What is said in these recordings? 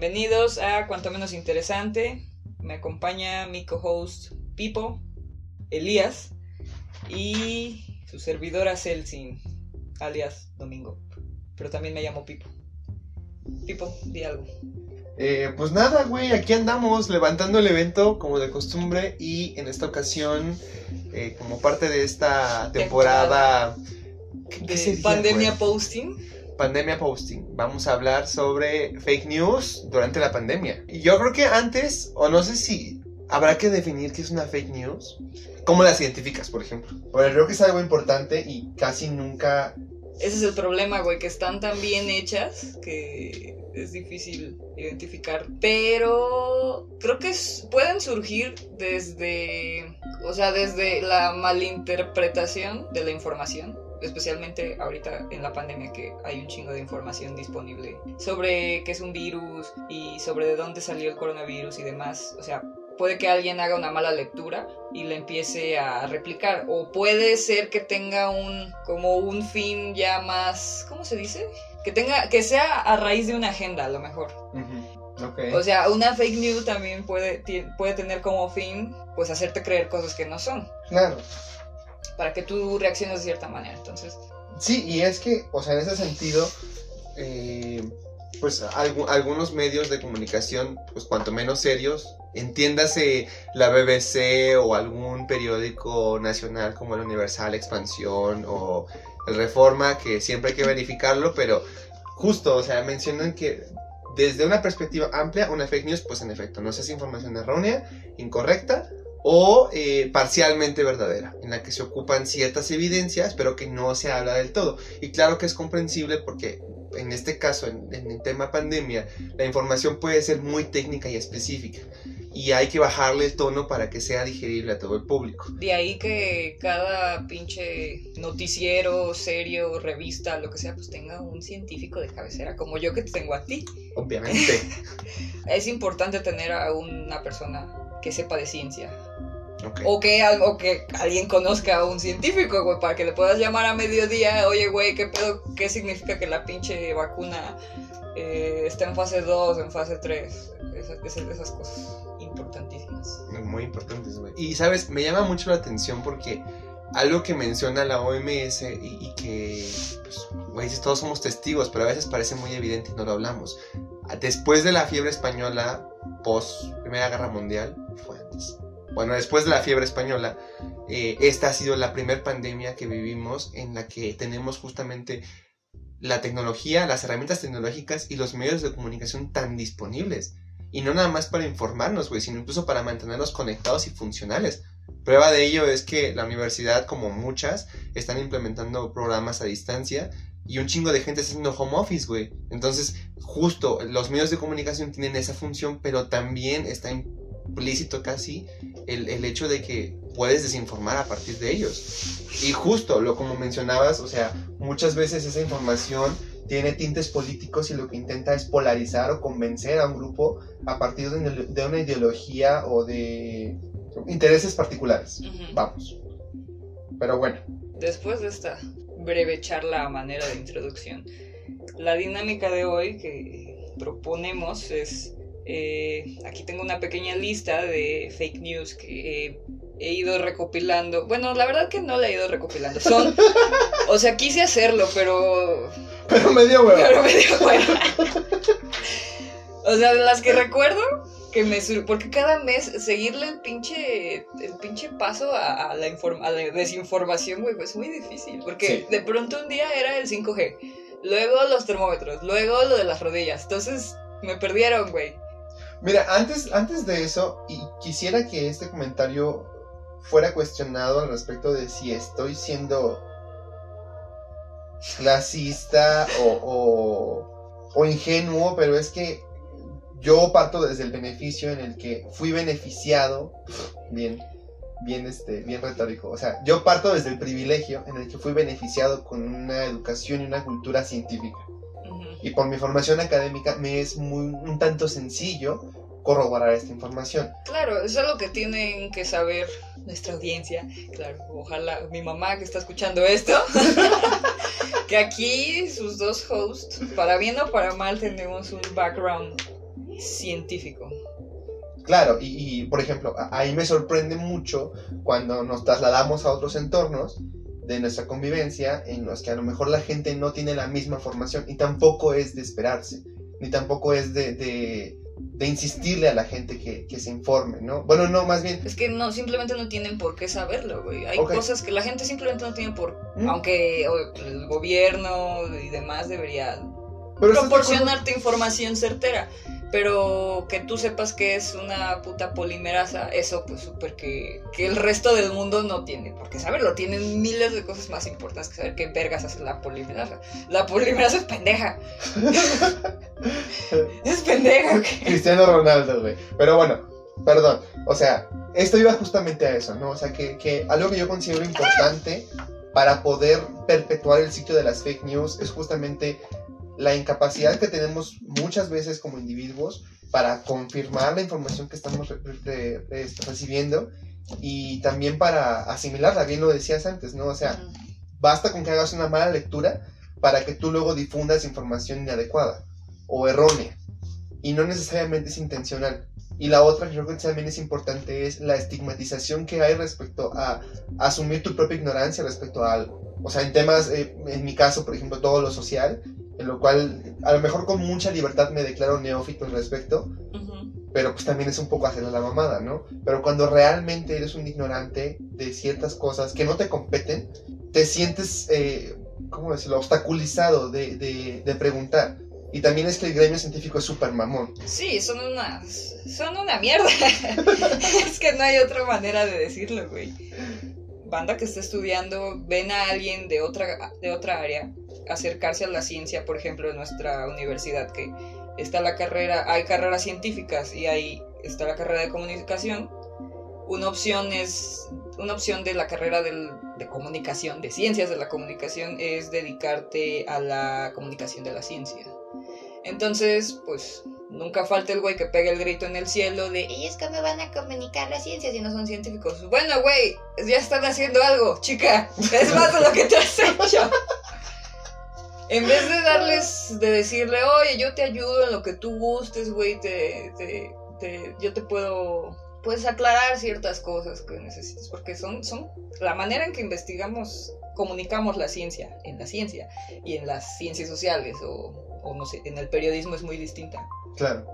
Bienvenidos a Cuanto Menos Interesante. Me acompaña mi co-host Pipo, Elías y su servidora Celsin, alias Domingo. Pero también me llamo Pipo. Pipo, di algo. Eh, pues nada, güey, aquí andamos levantando el evento como de costumbre y en esta ocasión, eh, como parte de esta temporada... ¿qué- qué De pandemia posting. Pandemia Posting. Vamos a hablar sobre fake news durante la pandemia. Y yo creo que antes, o no sé si habrá que definir qué es una fake news. ¿Cómo las identificas, por ejemplo? Porque creo que es algo importante y casi nunca... Ese es el problema, güey, que están tan bien hechas que es difícil identificar. Pero creo que pueden surgir desde, o sea, desde la malinterpretación de la información. Especialmente ahorita en la pandemia que hay un chingo de información disponible sobre qué es un virus y sobre de dónde salió el coronavirus y demás. O sea, puede que alguien haga una mala lectura y la empiece a replicar o puede ser que tenga un como un fin ya más ¿cómo se dice? que tenga que sea a raíz de una agenda a lo mejor Ok. o sea una fake news también puede puede tener como fin pues hacerte creer cosas que no son claro. Para que tú reacciones de cierta manera entonces. Sí, y es que, o sea, en ese sentido, eh, pues algu- algunos medios de comunicación, pues cuanto menos serios, entiéndase la BBC o algún periódico nacional como el Universal Expansión o el Reforma, que siempre hay que verificarlo, pero justo, o sea, mencionan que desde una perspectiva amplia, una fake news, pues en efecto, no es información errónea, incorrecta o eh, parcialmente verdadera, en la que se ocupan ciertas evidencias, pero que no se habla del todo. Y claro que es comprensible porque en este caso, en, en el tema pandemia, la información puede ser muy técnica y específica. Y hay que bajarle el tono para que sea digerible a todo el público. de ahí que cada pinche noticiero serio revista lo que sea pues tenga un científico de cabecera como yo que te tengo a ti Obviamente. es importante tener a una persona que sepa de ciencia Ok. O que, o que alguien conozca a un científico, güey, para que le puedas llamar a mediodía, oye, güey, ¿qué pedo? ¿Qué significa que la pinche vacuna eh, está en fase 2, en fase 3? Esas, esas, esas cosas importantísimas. Muy importantes, güey. Y sabes, me llama mucho la atención porque algo que menciona la OMS y, y que, pues, güey, todos somos testigos, pero a veces parece muy evidente y no lo hablamos. Después de la fiebre española, post Primera Guerra Mundial, fue antes. Bueno, después de la fiebre española, eh, esta ha sido la primera pandemia que vivimos en la que tenemos justamente la tecnología, las herramientas tecnológicas y los medios de comunicación tan disponibles. Y no nada más para informarnos, güey, sino incluso para mantenernos conectados y funcionales. Prueba de ello es que la universidad, como muchas, están implementando programas a distancia y un chingo de gente está haciendo home office, güey. Entonces, justo los medios de comunicación tienen esa función, pero también está implícito casi el, el hecho de que puedes desinformar a partir de ellos. Y justo, lo como mencionabas, o sea, muchas veces esa información tiene tintes políticos y lo que intenta es polarizar o convencer a un grupo a partir de una, de una ideología o de intereses particulares. Ujú. Vamos. Pero bueno, Después de esta breve charla a manera de introducción, la dinámica de hoy que proponemos es, eh, aquí tengo una pequeña lista de fake news que eh, he ido recopilando. Bueno, la verdad que no la he ido recopilando. Son, o sea, quise hacerlo, pero pero me dio hueva. pero me dio hueva. O sea, de las que recuerdo que me sur- porque cada mes seguirle el pinche el pinche paso a, a la, inform- a la desinformación, güey, pues es muy difícil, porque Sí. de pronto un día era el 5G, luego los termómetros, luego lo de las rodillas. Entonces, me perdieron, güey. Mira, antes, antes de eso, y quisiera que este comentario fuera cuestionado al respecto de si estoy siendo clasista o, o, o ingenuo, pero es que yo parto desde el beneficio en el que fui beneficiado, bien, bien, este, bien retórico, o sea, yo parto desde el privilegio en el que fui beneficiado con una educación y una cultura científica. Y por mi formación académica me es muy, un tanto sencillo corroborar esta información. Claro, eso es lo que tienen que saber nuestra audiencia. Claro, ojalá mi mamá que está escuchando esto, que aquí sus dos hosts, para bien o para mal, tenemos un background científico. Claro, y, por ejemplo, ahí me sorprende mucho cuando nos trasladamos a otros entornos de nuestra convivencia en los que a lo mejor la gente no tiene la misma formación y tampoco es de esperarse, ni tampoco es de, de, insistirle a la gente que, que, se informe, ¿no? Bueno, no, más bien... Es que no, simplemente no tienen por qué saberlo, güey. Hay cosas que la gente simplemente no tiene por... ¿Mm? Aunque el gobierno y demás debería proporcionarte información certera. Pero que tú sepas que es una puta polimerasa, eso pues súper que, que el resto del mundo no tiene. Porque saberlo, tienen miles de cosas más importantes que saber qué vergas hace la polimerasa. La polimerasa es pendeja. es pendeja, Cristiano Ronaldo, güey. Pero bueno, perdón. O sea, esto iba justamente a eso, ¿no? O sea, que, que algo que yo considero importante para poder perpetuar el sitio de las fake news es justamente la incapacidad que tenemos muchas veces como individuos para confirmar la información que estamos recibiendo y también para asimilarla, bien lo decías antes, ¿no? O sea, basta con que hagas una mala lectura para que tú luego difundas información inadecuada o errónea y no necesariamente es intencional. Y la otra que creo que también es importante es la estigmatización que hay respecto a asumir tu propia ignorancia respecto a algo. O sea, en temas, eh, en mi caso, por ejemplo, todo lo social, lo cual a lo mejor con mucha libertad me declaro neófito al respecto, pero pues también es un poco hacer la mamada, ¿no? Pero cuando realmente eres un ignorante de ciertas cosas que no te competen, te sientes, eh, ¿cómo decirlo?, obstaculizado de, de, de preguntar. Y también es que el gremio científico es súper mamón. Sí, son una, son una mierda. es que no hay otra manera de decirlo, güey. Banda que está estudiando, ven a alguien de otra, de otra área acercarse a la ciencia, por ejemplo, en nuestra universidad, que está la carrera, hay carreras científicas y ahí está la carrera de comunicación. Una opción es, una opción de la carrera de comunicación, de ciencias de la comunicación, es dedicarte a la comunicación de la ciencia. Entonces, pues nunca falta el güey que pega el grito en el cielo de ellos que me van a comunicar la ciencia si no son científicos. Bueno, güey, ya están haciendo algo, chica. Es más de lo que te has hecho. En vez de darles, de decirle, oye, yo te ayudo en lo que tú gustes, güey, te, te, yo te puedo, puedes aclarar ciertas cosas que necesites, porque son, son la manera en que investigamos, comunicamos la ciencia, en la ciencia y en las ciencias sociales o, o no sé, en el periodismo es muy distinta. Claro.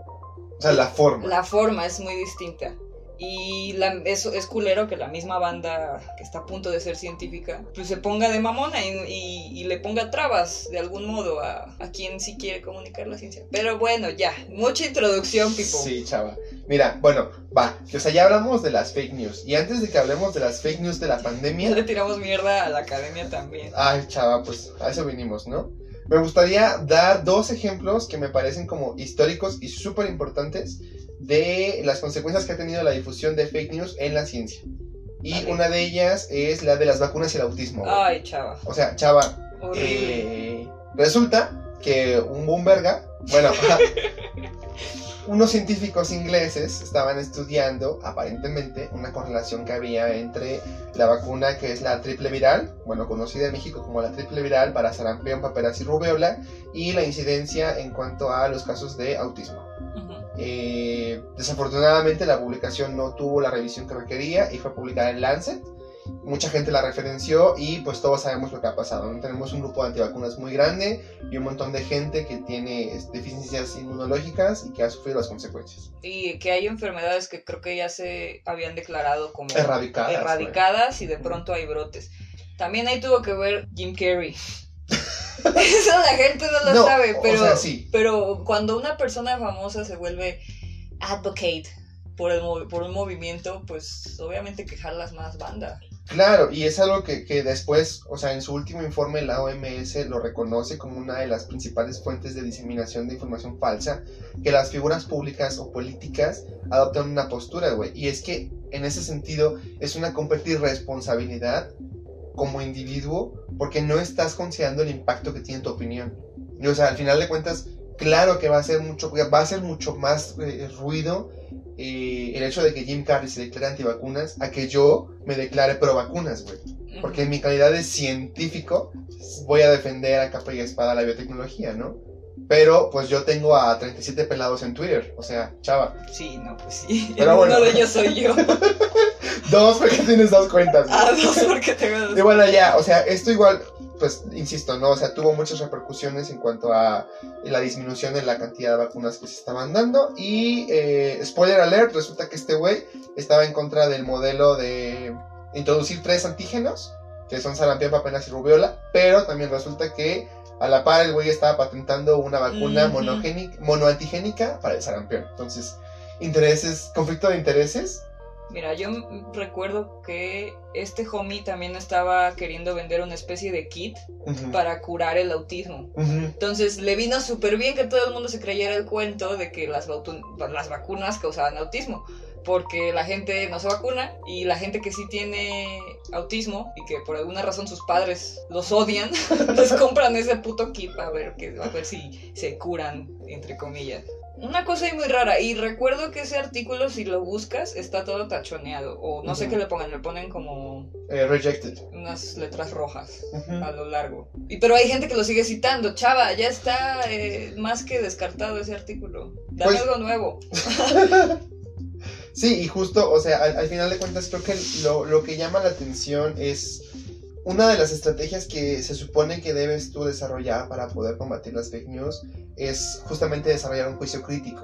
O sea, la forma. La forma es muy distinta. Y la, eso es culero que la misma banda que está a punto de ser científica, pues se ponga de mamona y, y, le ponga trabas de algún modo a, a, quien sí quiere comunicar la ciencia. Pero bueno, ya, mucha introducción, Pipo. Sí, chava. Mira, bueno, va, o sea, ya hablamos de las fake news. Y antes de que hablemos de las fake news de la pandemia... Ya le tiramos mierda a la academia también. Ay, chava, pues a eso vinimos, ¿no? Me gustaría dar dos ejemplos que me parecen como históricos y súper importantes de las consecuencias que ha tenido la difusión de fake news en la ciencia. Y una de ellas es la de las vacunas y el autismo. Ay, chava. O sea, chava. Eh, resulta que un boomberga, bueno, unos científicos ingleses estaban estudiando, aparentemente, una correlación que había entre la vacuna que es la triple viral, bueno, conocida en México como la triple viral para sarampión, paperas y rubéola, y la incidencia en cuanto a los casos de autismo. Eh, desafortunadamente la publicación no tuvo la revisión que requería y fue publicada en Lancet. Mucha gente la referenció y pues todos sabemos lo que ha pasado. Tenemos un grupo de antivacunas muy grande y un montón de gente que tiene este, deficiencias inmunológicas y que ha sufrido las consecuencias. Y que hay enfermedades que creo que ya se habían declarado como erradicadas, erradicadas y de pronto hay brotes. También ahí tuvo que ver Jim Carrey. Eso la gente no lo sabe, pero, pero cuando una persona famosa se vuelve advocate por, el, por un movimiento, pues obviamente que jalas más banda. Claro, y es algo que, que, después, o sea, en su último informe la OMS lo reconoce como una de las principales fuentes de diseminación de información falsa, que las figuras públicas o políticas adoptan una postura, güey. Y es que en ese sentido es una completa irresponsabilidad como individuo porque no estás considerando el impacto que tiene tu opinión. Y, o sea, al final de cuentas, claro que va a ser mucho, va a ser mucho más eh, ruido eh, el hecho de que Jim Carrey se declare antivacunas a que yo me declare pro vacunas, güey. Porque en mi calidad de científico voy a defender a capa y espada la biotecnología, ¿no? Pero pues yo tengo a 37 pelados en Twitter, o sea, chava. Sí, no, pues sí. Pero bueno. Uno de ellos soy yo. Dos porque tienes dos cuentas. ah, dos porque tengo dos. Y bueno, ya, o sea, esto igual, pues, insisto, ¿no? O sea, tuvo muchas repercusiones en cuanto a la disminución en la cantidad de vacunas que se estaban dando. Y, eh, spoiler alert, resulta que este güey estaba en contra del modelo de introducir tres antígenos, que son sarampión, paperas y rubiola, pero también resulta que a la par el güey estaba patentando una vacuna monoantigénica para el sarampión. Entonces, intereses, conflicto de intereses. Mira, yo recuerdo que este homie también estaba queriendo vender una especie de kit para curar el autismo. Entonces le vino súper bien que todo el mundo se creyera el cuento de que las, las vacunas causaban autismo. Porque la gente no se vacuna y la gente que sí tiene autismo y que por alguna razón sus padres los odian, les compran ese puto kit a ver, que, a ver si se curan, entre comillas. Una cosa ahí muy rara, y recuerdo que ese artículo, si lo buscas, está todo tachoneado, o no sé Ujú. qué le pongan, le ponen como Eh, rejected. unas letras rojas Ujú. a lo largo. Y pero hay gente que lo sigue citando. Chava, ya está eh, más que descartado ese artículo. Dame Pues- algo nuevo. Sí, y justo, o sea, al, al final de cuentas creo que lo, lo que llama la atención es una de las estrategias que se supone que debes tú desarrollar para poder combatir las fake news es justamente desarrollar un juicio crítico.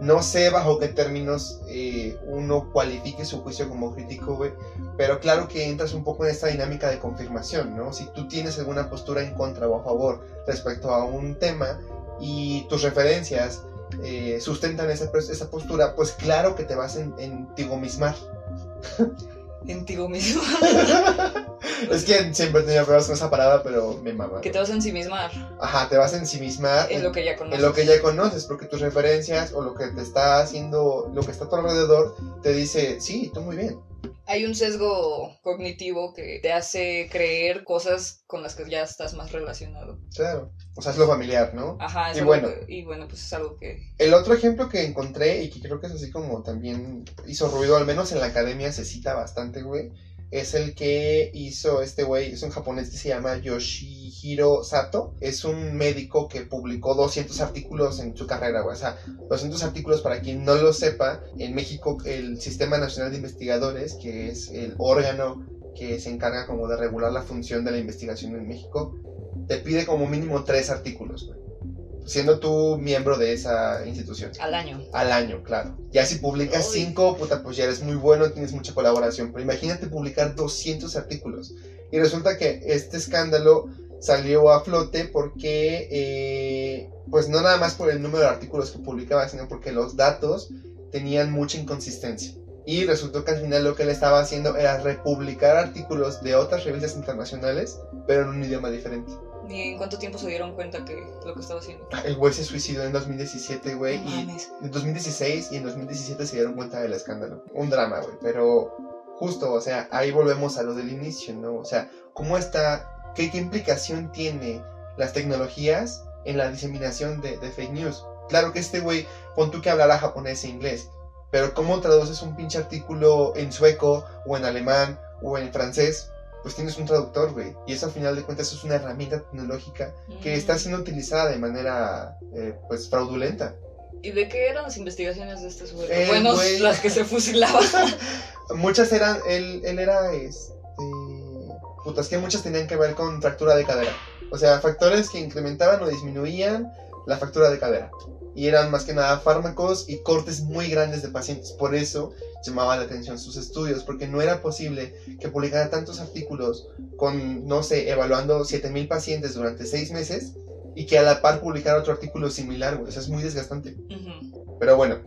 No sé bajo qué términos eh, uno cualifique su juicio como crítico, güey, pero claro que entras un poco en esta dinámica de confirmación, ¿no? Si tú tienes alguna postura en contra o a favor respecto a un tema y tus referencias eh, sustentan esa, pos- esa postura, pues claro que te vas en, en tigomismar. En ti mismo. es que siempre tenía problemas con esa parada, pero me mama. que te vas a ensimismar Ajá, te vas a ensimismar en en, lo que ya conoces. en lo que ya conoces, porque tus referencias o lo que te está haciendo, lo que está a tu alrededor, te dice, sí, tú muy bien. Hay un sesgo cognitivo que te hace creer cosas con las que ya estás más relacionado. Claro. O sea, es lo familiar, ¿no? Ajá, es Y bueno. que- y bueno, pues es algo que... El otro ejemplo que encontré y que creo que es así como también hizo ruido, al menos en la academia se cita bastante, güey, es el que hizo este güey, es un japonés que se llama Yoshihiro Sato, es un médico que publicó 200 artículos en su carrera, güey, o sea, 200 artículos para quien no lo sepa, en México el Sistema Nacional de Investigadores, que es el órgano que se encarga como de regular la función de la investigación en México, te pide como mínimo tres artículos, güey siendo tú miembro de esa institución. Al año. Al año, claro. Ya si publicas Uy. cinco, puta, pues ya eres muy bueno, tienes mucha colaboración. Pero imagínate publicar 200 artículos. Y resulta que este escándalo salió a flote porque, eh, pues no nada más por el número de artículos que publicaba, sino porque los datos tenían mucha inconsistencia. Y resultó que al final lo que él estaba haciendo era republicar artículos de otras revistas internacionales, pero en un idioma diferente. ¿Y en cuánto tiempo se dieron cuenta que lo que estaba haciendo? El güey se suicidó en 2017, güey, No y en 2016 y en 2017 se dieron cuenta del escándalo. Un drama, güey, pero justo, o sea, ahí volvemos a lo del inicio, ¿no? O sea, ¿cómo está, qué, qué implicación tiene las tecnologías en la diseminación de, de fake news? Claro que este güey, pon tú que hablará japonés e inglés, pero ¿cómo traduces un pinche artículo en sueco o en alemán o en francés? Pues tienes un traductor, güey. Y eso al final de cuentas es una herramienta tecnológica que Mm. está siendo utilizada de manera, eh, pues, fraudulenta. ¿Y de qué eran las investigaciones de este sujeto? Eh, güey. las que se fusilaban. Muchas eran, él, él era, este, putas, que muchas tenían que ver con fractura de cadera. O sea, factores que incrementaban o disminuían la fractura de cadera. Y eran más que nada fármacos y cortes muy grandes de pacientes. Por eso llamaba la atención sus estudios, porque no era posible que publicara tantos artículos con, no sé, evaluando 7000 pacientes durante 6 meses y que a la par publicara otro artículo similar, güey. O sea, es muy desgastante. Pero bueno,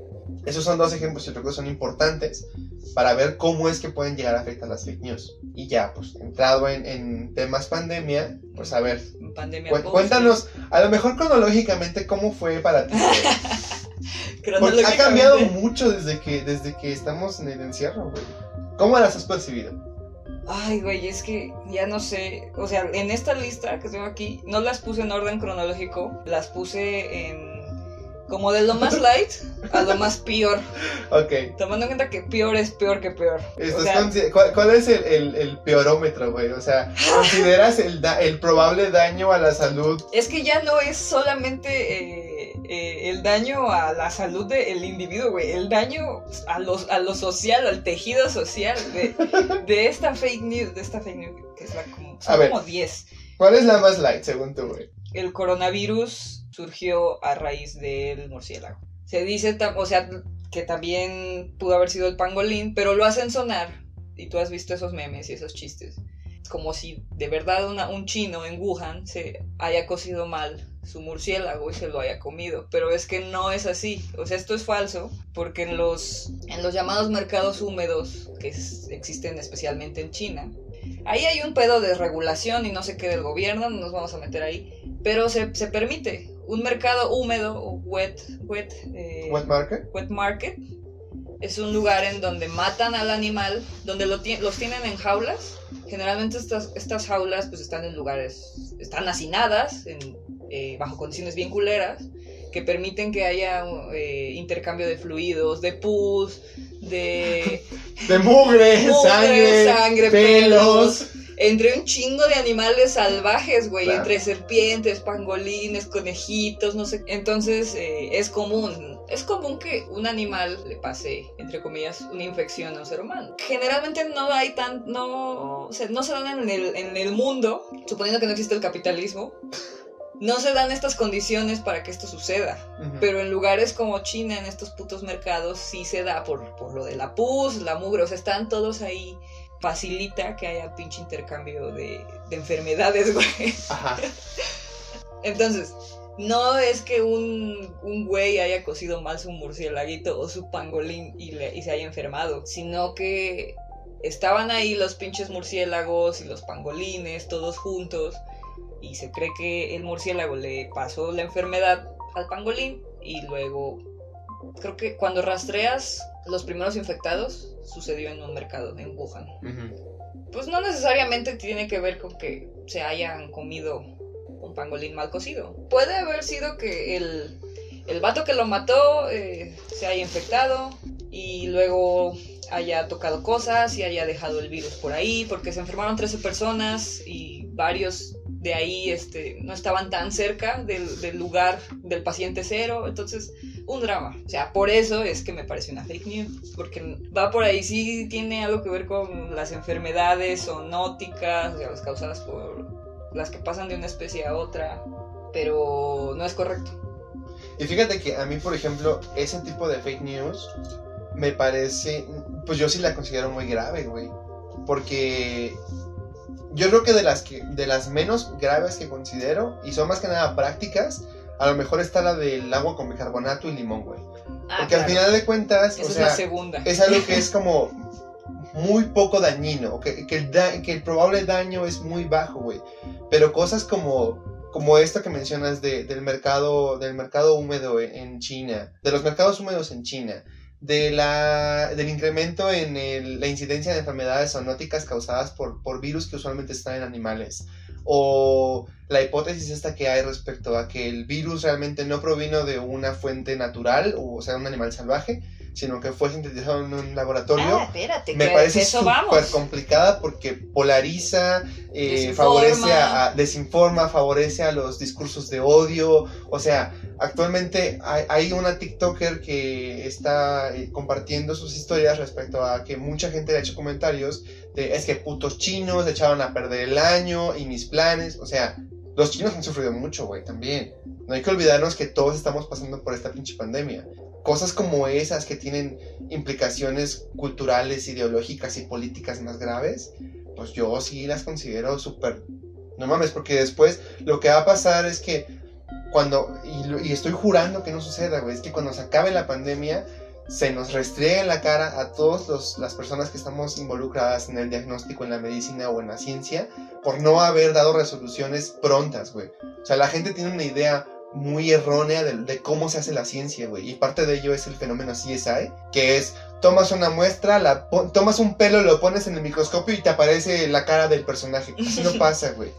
esos son dos ejemplos que creo que son importantes para ver cómo es que pueden llegar a afectar las fake news. Y ya, pues, entrado en, en temas pandemia, pues a ver, Pandemia. cu- post. cuéntanos, a lo mejor cronológicamente, cómo fue para ti. Porque ha cambiado mucho desde que, desde que estamos en el encierro, güey. ¿Cómo las has percibido? Ay, güey, es que ya no sé. O sea, en esta lista que tengo aquí, no las puse en orden cronológico, las puse en Como de lo más light a lo más peor. Ok. Tomando en cuenta que peor es peor que peor. O sea, ¿Cuál, cuál es el, el, el peorómetro, güey? O sea, ¿consideras el, da- el probable daño a la salud? es que ya no es solamente eh, eh, el daño a la salud del individuo, güey. El daño a, los, a lo social, al tejido social de, de esta fake news. De esta fake news, que es la como, son A ver. como 10. ¿Cuál es la más light, según tú, güey? el coronavirus surgió a raíz del murciélago. Se dice, o sea, que también pudo haber sido el pangolín, pero lo hacen sonar, y tú has visto esos memes y esos chistes, como si de verdad un chino en Wuhan se haya cocido mal su murciélago y se lo haya comido, pero es que no es así, o sea, esto es falso, porque en los, en los llamados mercados húmedos, que existen especialmente en China, Ahí hay un pedo de regulación y no sé qué del gobierno, no nos vamos a meter ahí, pero se, se permite un mercado húmedo o wet, wet, eh, ¿Wet market? wet market. Es un lugar en donde matan al animal, donde lo ti- los tienen en jaulas. Generalmente estas, estas jaulas pues están en lugares, están hacinadas, en, eh, bajo condiciones bien culeras, que permiten que haya eh, intercambio de fluidos, de pus, de De mugre, Mugre, sangre, sangre, pelos. Entre un chingo de animales salvajes, güey, Claro. entre serpientes, pangolines, conejitos, no sé. Entonces eh, es común, es común que un animal le pase, entre comillas, una infección a un ser humano. Generalmente no hay tan, no, o sea, no se dan en el, en el mundo, suponiendo que no existe el capitalismo. No se dan estas condiciones para que esto suceda. Pero en lugares como China, en estos putos mercados, sí se da por, por lo de la pus, la mugre, o sea, están todos ahí. Facilita que haya pinche intercambio de, de enfermedades, güey. Ajá. Entonces, no es que un, un güey haya cocido mal su murciélaguito o su pangolín y, le- y se haya enfermado, sino que estaban ahí los pinches murciélagos y los pangolines, todos juntos, y se cree que el murciélago le pasó la enfermedad al pangolín y luego creo que cuando rastreas los primeros infectados sucedió en un mercado en Wuhan. Pues no necesariamente tiene que ver con que se hayan comido un pangolín mal cocido. Puede haber sido que el, el vato que lo mató eh, se haya infectado y luego haya tocado cosas y haya dejado el virus por ahí, porque se enfermaron 13 personas y varios de ahí este, no estaban tan cerca del, del lugar del paciente cero, entonces un drama. O sea, por eso es que me parece una fake news, porque va por ahí, sí tiene algo que ver con las enfermedades zoonóticas, o sea, las causadas por las que pasan de una especie a otra, pero no es correcto. Y fíjate que a mí, por ejemplo, ese tipo de fake news me parece, pues yo sí la considero muy grave, güey. Porque yo creo que de las que de las menos graves que considero y son más que nada prácticas, a lo mejor está la del agua con bicarbonato y limón, güey. Ah, Porque al final de cuentas, Esa o es sea, la segunda. es algo que es como muy poco dañino, que, que, el, da- que el probable daño es muy bajo, güey. Pero cosas como, como esto que mencionas de, del, mercado, del mercado húmedo en, en China, de los mercados húmedos en China, de la, del incremento en el- la incidencia de enfermedades zoonóticas causadas por, por virus que usualmente están en animales. O la hipótesis esta que hay respecto a que el virus realmente no provino de una fuente natural, o sea, un animal salvaje, sino que fue sintetizado en un laboratorio. Ah, espérate, me que parece súper complicada porque polariza, eh, favorece a, desinforma, favorece a los discursos de odio. O sea, actualmente hay, hay una TikToker que está eh, compartiendo sus historias respecto a que mucha gente le ha hecho comentarios de es que putos chinos echaban a perder el año y mis planes. O sea, los chinos han sufrido mucho, güey, también. No hay que olvidarnos que todos estamos pasando por esta pinche pandemia. Cosas como esas que tienen implicaciones culturales, ideológicas y políticas más graves, pues yo sí las considero súper... No mames, porque después lo que va a pasar es que cuando, y, estoy jurando que no suceda, güey, es que cuando se acabe la pandemia, se nos restriegue en la cara a todas las personas que estamos involucradas en el diagnóstico, en la medicina o en la ciencia, por no haber dado resoluciones prontas, güey. O sea, la gente tiene una idea muy errónea de, de cómo se hace la ciencia, güey. Y parte de ello es el fenómeno CSI, que es tomas una muestra, la tomas un pelo, lo pones en el microscopio y te aparece la cara del personaje. Así no pasa, güey.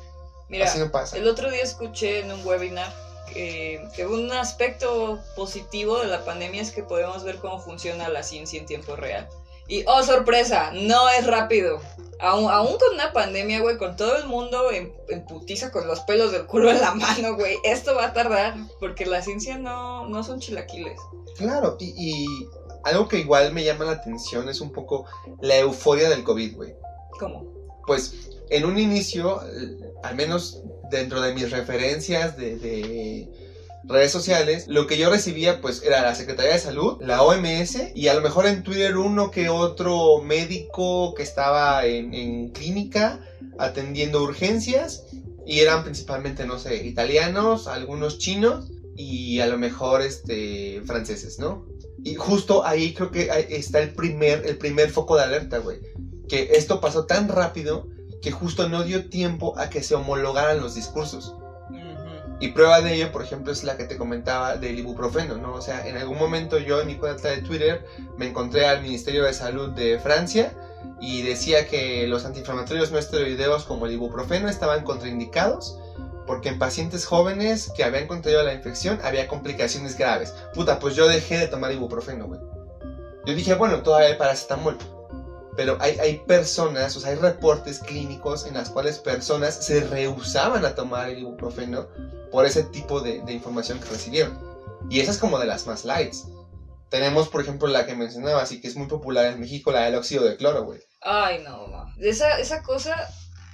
Mira, Así no pasa. el otro día escuché en un webinar que, que un aspecto positivo de la pandemia es que podemos ver cómo funciona la ciencia en tiempo real. Y, oh, sorpresa, no es rápido. Aún, aún con una pandemia, güey, con todo el mundo en, en putiza con los pelos del culo en la mano, güey, esto va a tardar, porque la ciencia no, no son chilaquiles. Claro, y, y algo que igual me llama la atención es un poco la euforia del COVID, güey. ¿Cómo? Pues en un inicio, al menos dentro de mis referencias de, de redes sociales, lo que yo recibía pues era la Secretaría de Salud, la OMS y a lo mejor en Twitter uno que otro médico que estaba en, clínica atendiendo urgencias y eran principalmente, no sé, italianos, algunos chinos y a lo mejor este franceses, ¿no? Y justo ahí creo que está el primer, el primer foco de alerta, güey. Que esto pasó tan rápido que justo no dio tiempo a que se homologaran los discursos. Y prueba de ello, por ejemplo, es la que te comentaba del ibuprofeno, ¿no? O sea, en algún momento yo en mi cuenta de Twitter me encontré al Ministerio de Salud de Francia y decía que los antiinflamatorios no esteroideos como el ibuprofeno estaban contraindicados porque en pacientes jóvenes que habían contraído la infección había complicaciones graves. Puta, pues yo dejé de tomar ibuprofeno, güey. Yo dije, bueno, todavía hay paracetamol. Pero hay, hay personas, o sea, hay reportes clínicos en las cuales personas se rehusaban a tomar el ibuprofeno por ese tipo de, de información que recibieron. Y esa es como de las más lights. Tenemos, por ejemplo, la que mencionabas y que es muy popular en México, la del óxido de cloro, güey. Ay, no, no. Esa, esa cosa,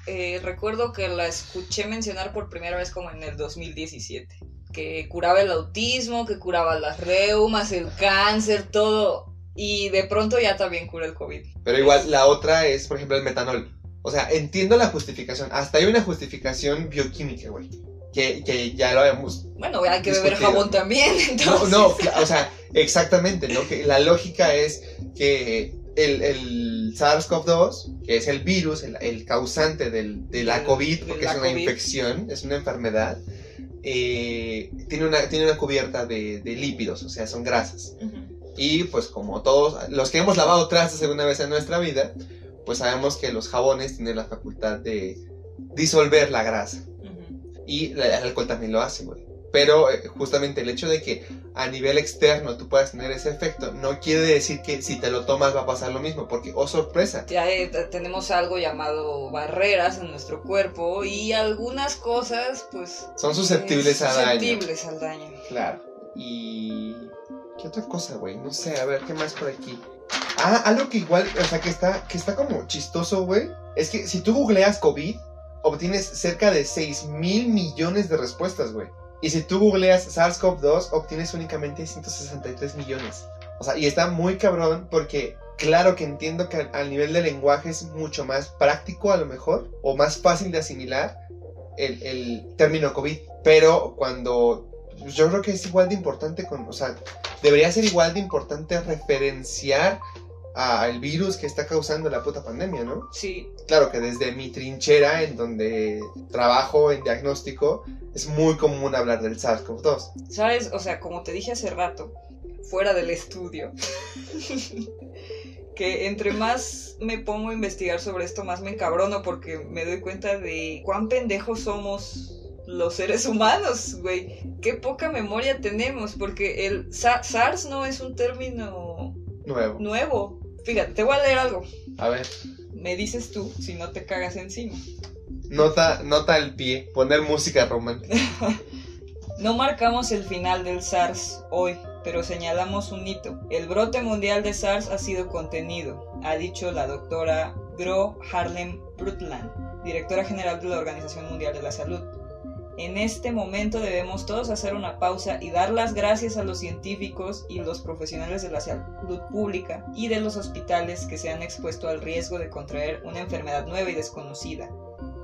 eh, recuerdo que la escuché mencionar por primera vez como en el 2017. Que curaba el autismo, que curaba las reumas, el cáncer, todo. Y de pronto ya también cura el COVID. Pero igual, la otra es, por ejemplo, el metanol. O sea, entiendo la justificación. Hasta hay una justificación bioquímica, güey. Que, que ya lo habíamos Bueno, hay que beber jabón también, No, entonces. no, o sea, exactamente, ¿no? Que la lógica es que el, el SARS-CoV-2, que es el virus, el, el causante del- de la COVID, porque la es una COVID. infección, es una enfermedad, eh, tiene, una, tiene una cubierta de, de lípidos, o sea, son grasas. Ujú. Y pues como todos, los que hemos lavado trastes alguna vez en nuestra vida, pues sabemos que los jabones tienen la facultad de disolver la grasa. Ujú. Y el alcohol también lo hace, güey. Pero eh, justamente el hecho de que a nivel externo tú puedas tener ese efecto, no quiere decir que si te lo tomas va a pasar lo mismo, porque, oh sorpresa, Ya eh, tenemos algo llamado barreras en nuestro cuerpo y algunas cosas, pues. son susceptibles eh, a daño. Susceptibles al daño. Claro. Y... ¿Qué otra cosa, güey? No sé, a ver, ¿qué más por aquí? Ah, algo que igual, o sea, que está, que está como chistoso, güey. Es que si tú googleas COVID, obtienes cerca de 6 mil millones de respuestas, güey. Y si tú googleas SARS-CoV-2, obtienes únicamente 163 millones. O sea, y está muy cabrón porque, claro que entiendo que al, nivel de lenguaje es mucho más práctico a lo mejor, o más fácil de asimilar el, el término COVID. Pero cuando yo creo que es igual de importante con, o sea, debería ser igual de importante referenciar al virus que está causando la puta pandemia, ¿no? Sí, Claro que desde mi trinchera, en donde trabajo en diagnóstico, es muy común hablar del SARS-CoV-2. ¿sabes? O sea, como te dije hace rato, fuera del estudio, que entre más me pongo a investigar sobre esto, más me encabrono porque me doy cuenta de cuán pendejos somos los seres humanos, güey. Qué poca memoria tenemos, porque el Sa- SARS no es un término Nuevo. nuevo. Fíjate, te voy a leer algo. A ver, Me dices tú si no te cagas encima. nota, nota al pie, poner música romántica. No marcamos el final del SARS hoy, pero señalamos un hito. El brote mundial de SARS ha sido contenido, ha dicho la doctora Gro Harlem Brundtland, directora general de la Organización Mundial de la Salud. En este momento debemos todos hacer una pausa y dar las gracias a los científicos y los profesionales de la salud pública y de los hospitales que se han expuesto al riesgo de contraer una enfermedad nueva y desconocida.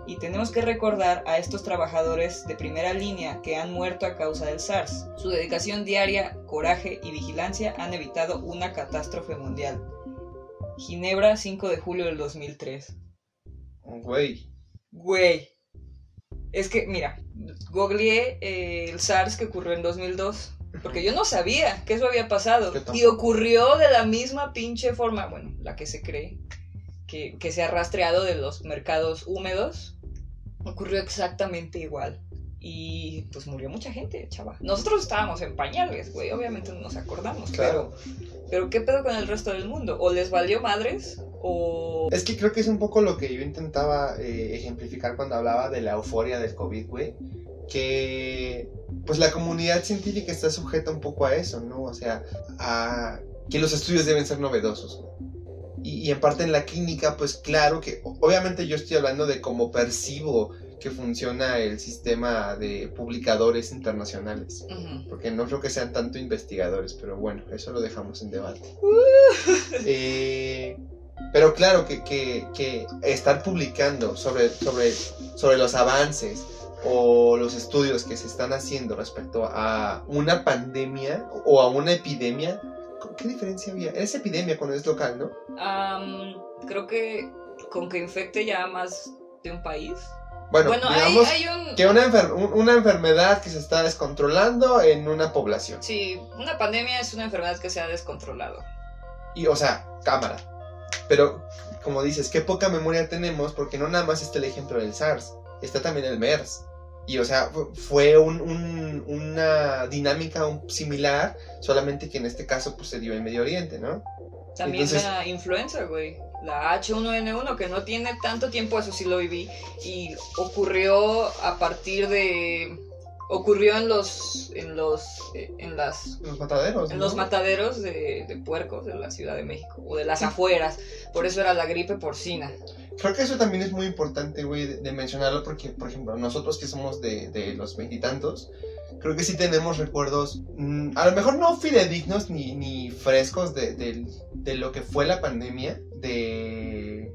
Y tenemos que recordar a estos trabajadores de primera línea que han muerto a causa del SARS. Su dedicación diaria, coraje y vigilancia han evitado una catástrofe mundial. Ginebra, 5 de julio del 2003. Güey. Güey. Es que, mira, googleé eh, el SARS que ocurrió en 2002. Porque yo no sabía que eso había pasado. Y ocurrió de la misma pinche forma, bueno, la que se cree, que, que se ha rastreado de los mercados húmedos. Ocurrió exactamente igual. Y pues murió mucha gente, chava. Nosotros estábamos en pañales, güey. Obviamente no nos acordamos. Claro. Pero, pero ¿qué pedo con el resto del mundo? ¿O les valió madres? ¿O Es que creo que es un poco lo que yo intentaba eh, ejemplificar cuando hablaba de la euforia del COVID, güey. Que pues la comunidad científica está sujeta un poco a eso, ¿no? O sea, a que los estudios deben ser novedosos. ¿no? Y, y en parte en la clínica, pues claro que obviamente yo estoy hablando de cómo percibo que funciona el sistema de publicadores internacionales. Porque no creo que sean tanto investigadores, pero bueno, eso lo dejamos en debate. Eh, pero claro que, que- que estar publicando sobre, sobre, sobre los avances o los estudios que se están haciendo respecto a una pandemia o a una epidemia, ¿qué diferencia había? Es epidemia cuando es local, ¿no? Am, creo que con que infecte ya más de un país. Bueno, Bueno, digamos hay un... que una, enfer- un- una enfermedad que se está descontrolando en una población. Sí, una pandemia es una enfermedad que se ha descontrolado. Y, o sea, cámara. Pero, como dices, qué poca memoria tenemos, porque no nada más está el ejemplo del SARS, está también el MERS. Y, o sea, fu- fue un- un- una dinámica similar, solamente que en este caso pues, se dio en Medio Oriente, ¿no? También Entonces- la influenza, güey. La H1N1, que no tiene tanto tiempo, eso sí lo viví. Y ocurrió a partir de. Ocurrió en los. En los. En las. Los mataderos. En ¿no? los mataderos de, de puercos de la Ciudad de México. O de las afueras. Por eso era la gripe porcina. Creo que eso también es muy importante, güey, de, de mencionarlo, porque, por ejemplo, nosotros que somos de, de los veintitantos, creo que sí tenemos recuerdos, mm, a lo mejor no fidedignos ni, ni frescos de, de- de lo que fue la pandemia de,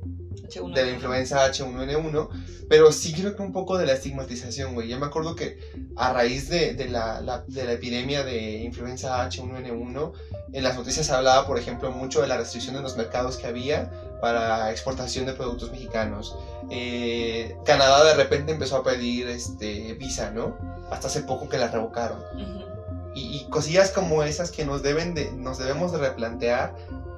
H1N1. de la influenza H1N1, pero sí creo que un poco de la estigmatización, güey. Yo me acuerdo que a raíz de, de la, la- de la epidemia de influenza H1N1, en las noticias se hablaba, por ejemplo, mucho de la restricción en los mercados que había para exportación de productos mexicanos. Eh, Canadá de repente empezó a pedir este, visa, ¿no? Hasta hace poco que la revocaron. Ujú. Y, y cosillas como esas que nos, deben de, nos debemos de replantear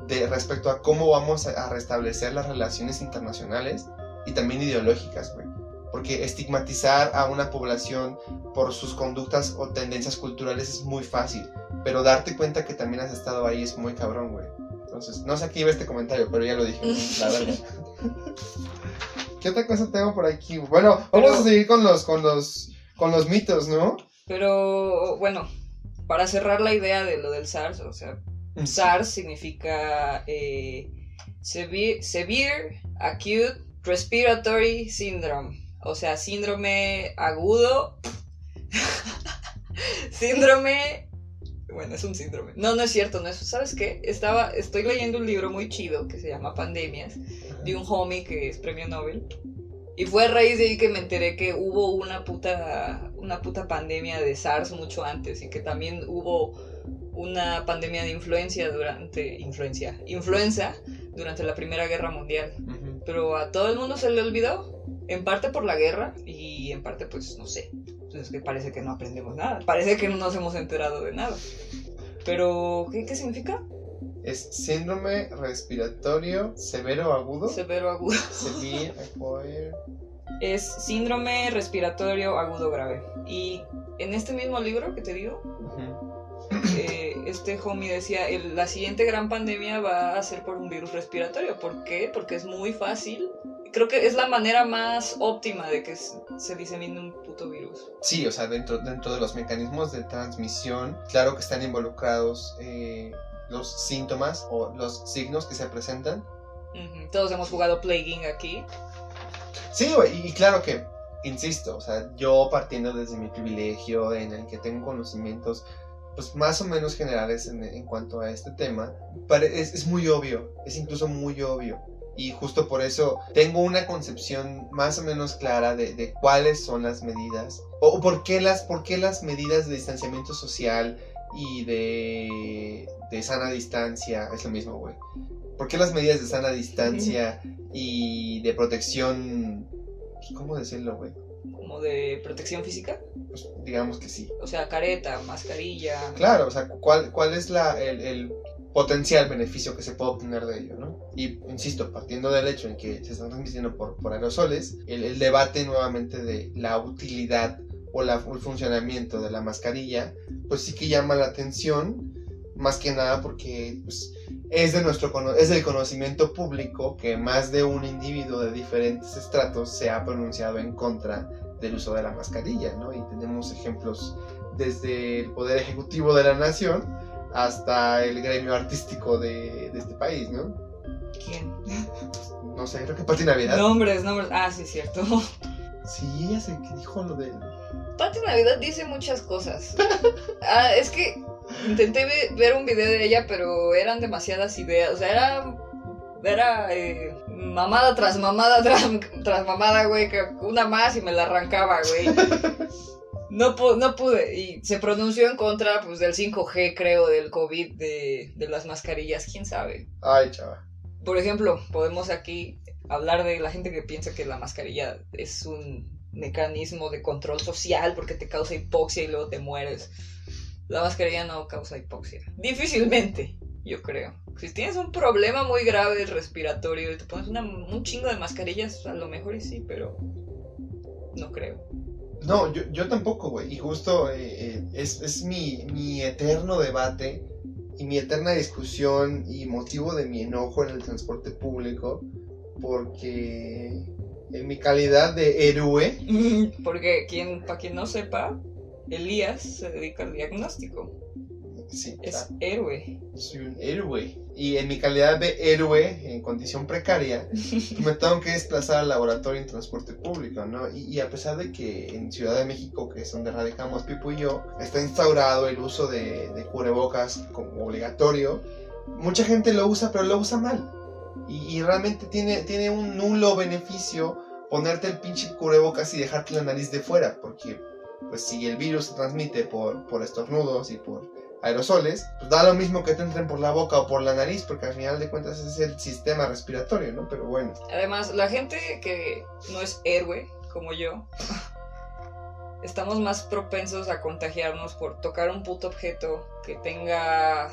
de respecto a cómo vamos a restablecer las relaciones internacionales y también ideológicas, güey. Porque estigmatizar a una población por sus conductas o tendencias culturales es muy fácil, pero darte cuenta que también has estado ahí es muy cabrón, güey. Entonces, no sé a qué iba este comentario, pero ya lo dije, la verdad. ¿Qué otra cosa tengo por aquí? Bueno, vamos Pero- a seguir con los, con los, con los mitos, ¿no? Pero bueno, para cerrar la idea de lo del SARS, o sea, SARS significa eh, severe, severe Acute Respiratory Syndrome. O sea, síndrome agudo. síndrome. Bueno, es un síndrome. No, no es cierto, no es. ¿Sabes qué? Estaba, estoy leyendo un libro muy chido que se llama Pandemias, de un homie que es premio Nobel. Y fue a raíz de ahí que me enteré que hubo una puta, una puta pandemia de SARS mucho antes y que también hubo una pandemia de influencia durante influencia, influenza durante la Primera Guerra Mundial. Pero a todo el mundo se le olvidó, en parte por la guerra y en parte pues no sé. Es que parece que no aprendemos nada, parece que no nos hemos enterado de nada. Pero ¿qué, qué significa? Es síndrome respiratorio severo agudo. Severo agudo. Severe acquired. Es síndrome respiratorio agudo grave. Y en este mismo libro que te digo, Ujú. eh, este homie decía, el- la siguiente gran pandemia va a ser por un virus respiratorio. ¿Por qué? Porque es muy fácil. Creo que es la manera más óptima de que se disemine un puto virus. Sí, o sea, dentro, dentro de los mecanismos de transmisión, claro que están involucrados eh, los síntomas o los signos que se presentan. Ujú, Todos hemos jugado Plaguing aquí. Sí, güey, y claro que, insisto, o sea, yo partiendo desde mi privilegio en el que tengo conocimientos, pues más o menos generales en, en cuanto a este tema, es, es muy obvio, es incluso muy obvio. Y justo por eso tengo una concepción más o menos clara de, de cuáles son las medidas, o, por, qué las, por qué las medidas de distanciamiento social y de, de sana distancia, es lo mismo, güey. ¿Por qué las medidas de sana distancia y de protección, pues, ¿cómo decirlo, güey? Como de protección física. Pues, digamos que sí. O sea, careta, mascarilla. Claro, o sea, ¿cuál, cuál es la, el, el potencial beneficio que se puede obtener de ello, ¿no? Y, insisto, partiendo del hecho en que se están transmitiendo por, por aerosoles, el, el debate nuevamente de la utilidad o la, el funcionamiento de la mascarilla, pues sí que llama la atención, más que nada porque pues, es, de nuestro, es del conocimiento público que más de un individuo de diferentes estratos se ha pronunciado en contra del uso de la mascarilla, ¿no? Y tenemos ejemplos desde el Poder Ejecutivo de la Nación hasta el gremio artístico de, de este país, ¿no? ¿Quién? No sé, creo que Pati Navidad. Nombres, nombres. Ah, sí, cierto. Sí, ella se dijo lo de... Pati Navidad dice muchas cosas. ah, es que intenté ver un video de ella, pero eran demasiadas ideas. O sea, era. Era eh, mamada tras mamada tras, mamada, güey. Una más y me la arrancaba, güey. No, no pude. Y se pronunció en contra pues, del 5G, creo, del COVID, de, de las mascarillas. ¿Quién sabe? Ay, chava. Por ejemplo, podemos aquí hablar de la gente que piensa que la mascarilla es un mecanismo de control social porque te causa hipoxia y luego te mueres. La mascarilla no causa hipoxia. Difícilmente, yo creo. Si tienes un problema muy grave respiratorio y te pones un chingo de mascarillas, a lo mejor sí, pero no creo. No, yo, yo tampoco, güey. Y justo eh, eh, es, es mi, mi eterno debate y mi eterna discusión y motivo de mi enojo en el transporte público porque en mi calidad de héroe. Porque quien, para quien no sepa, Elías se dedica al diagnóstico. Sí, es héroe. Soy un héroe. Y en mi calidad de héroe, en condición precaria, me tengo que desplazar al laboratorio en transporte público, ¿no? Y, a pesar de que en Ciudad de México, que es donde radicamos Pipo y yo, está instaurado el uso de, de cubrebocas como obligatorio, mucha gente lo usa, pero lo usa mal. Y, realmente tiene, tiene un nulo beneficio ponerte el pinche cubrebocas y dejarte la nariz de fuera, porque pues si el virus se transmite por, por estornudos y por aerosoles, pues da lo mismo que te entren por la boca o por la nariz, porque al final de cuentas es el sistema respiratorio, ¿no? Pero bueno. Además, la gente que no es héroe, como yo, estamos más propensos a contagiarnos por tocar un puto objeto que tenga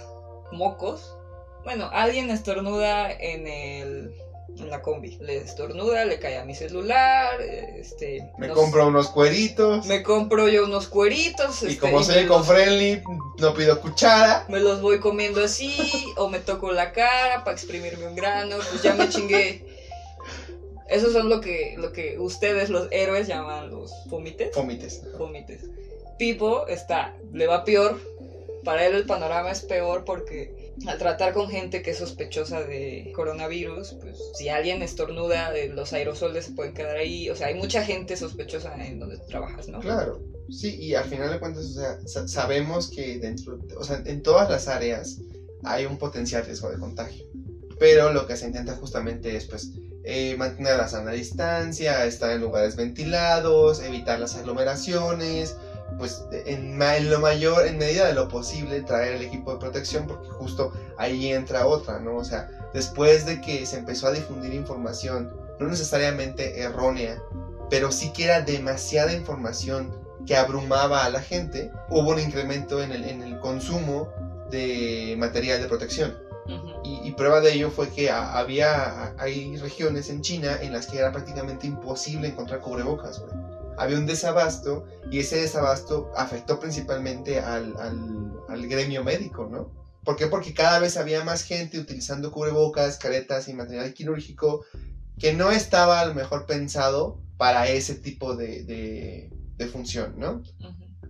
mocos bueno, alguien estornuda en el en la combi. Le estornuda, le cae a mi celular, este... Me compro unos cueritos. Me compro yo unos cueritos. Y este, como soy eco-friendly, no pido cuchara. Me los voy comiendo así, o me toco la cara para exprimirme un grano, pues ya me chingué. Esos son lo que, lo que ustedes, los héroes, llaman los fomites. Fomites. Fomites. Pipo está, le va peor. Para él el panorama es peor porque al tratar con gente que es sospechosa de coronavirus, pues si alguien estornuda, eh, los aerosoles se pueden quedar ahí. O sea, hay mucha gente sospechosa en donde trabajas, ¿no? Claro. Sí, y al final de cuentas, o sea, sabemos que dentro, o sea, en todas las áreas hay un potencial riesgo de contagio. Pero lo que se intenta justamente es, pues, eh, mantener la sana distancia, estar en lugares ventilados, evitar las aglomeraciones, pues en, lo mayor, en medida de lo posible, traer el equipo de protección porque justo ahí entra otra, ¿no? O sea, después de que se empezó a difundir información, no necesariamente errónea, pero sí que era demasiada información que abrumaba a la gente, hubo un incremento en el, en el consumo de material de protección. y, prueba de ello fue que había, hay regiones en China en las que era prácticamente imposible encontrar cubrebocas, güey había un desabasto y ese desabasto afectó principalmente al, al, gremio médico, ¿no? ¿Por qué? Porque cada vez había más gente utilizando cubrebocas, caretas y material quirúrgico que no estaba a lo mejor pensado para ese tipo de, de, función, ¿no?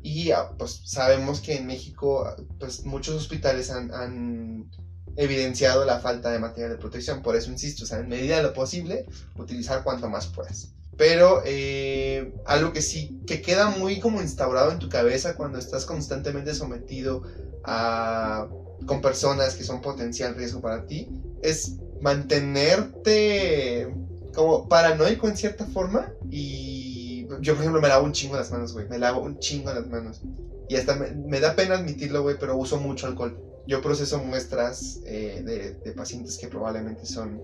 Y ah, pues sabemos que en México pues muchos hospitales han, han, evidenciado la falta de material de protección, por eso insisto, o sea, en medida de lo posible, utilizar cuanto más puedas. Pero eh, algo que sí, que queda muy como instaurado en tu cabeza cuando estás constantemente sometido a, con personas que son potencial riesgo para ti, es mantenerte como paranoico en cierta forma y yo por ejemplo me lavo un chingo las manos, güey, me lavo un chingo las manos. Y hasta me, me da pena admitirlo, güey, pero uso mucho alcohol yo proceso muestras eh, de, pacientes que probablemente son,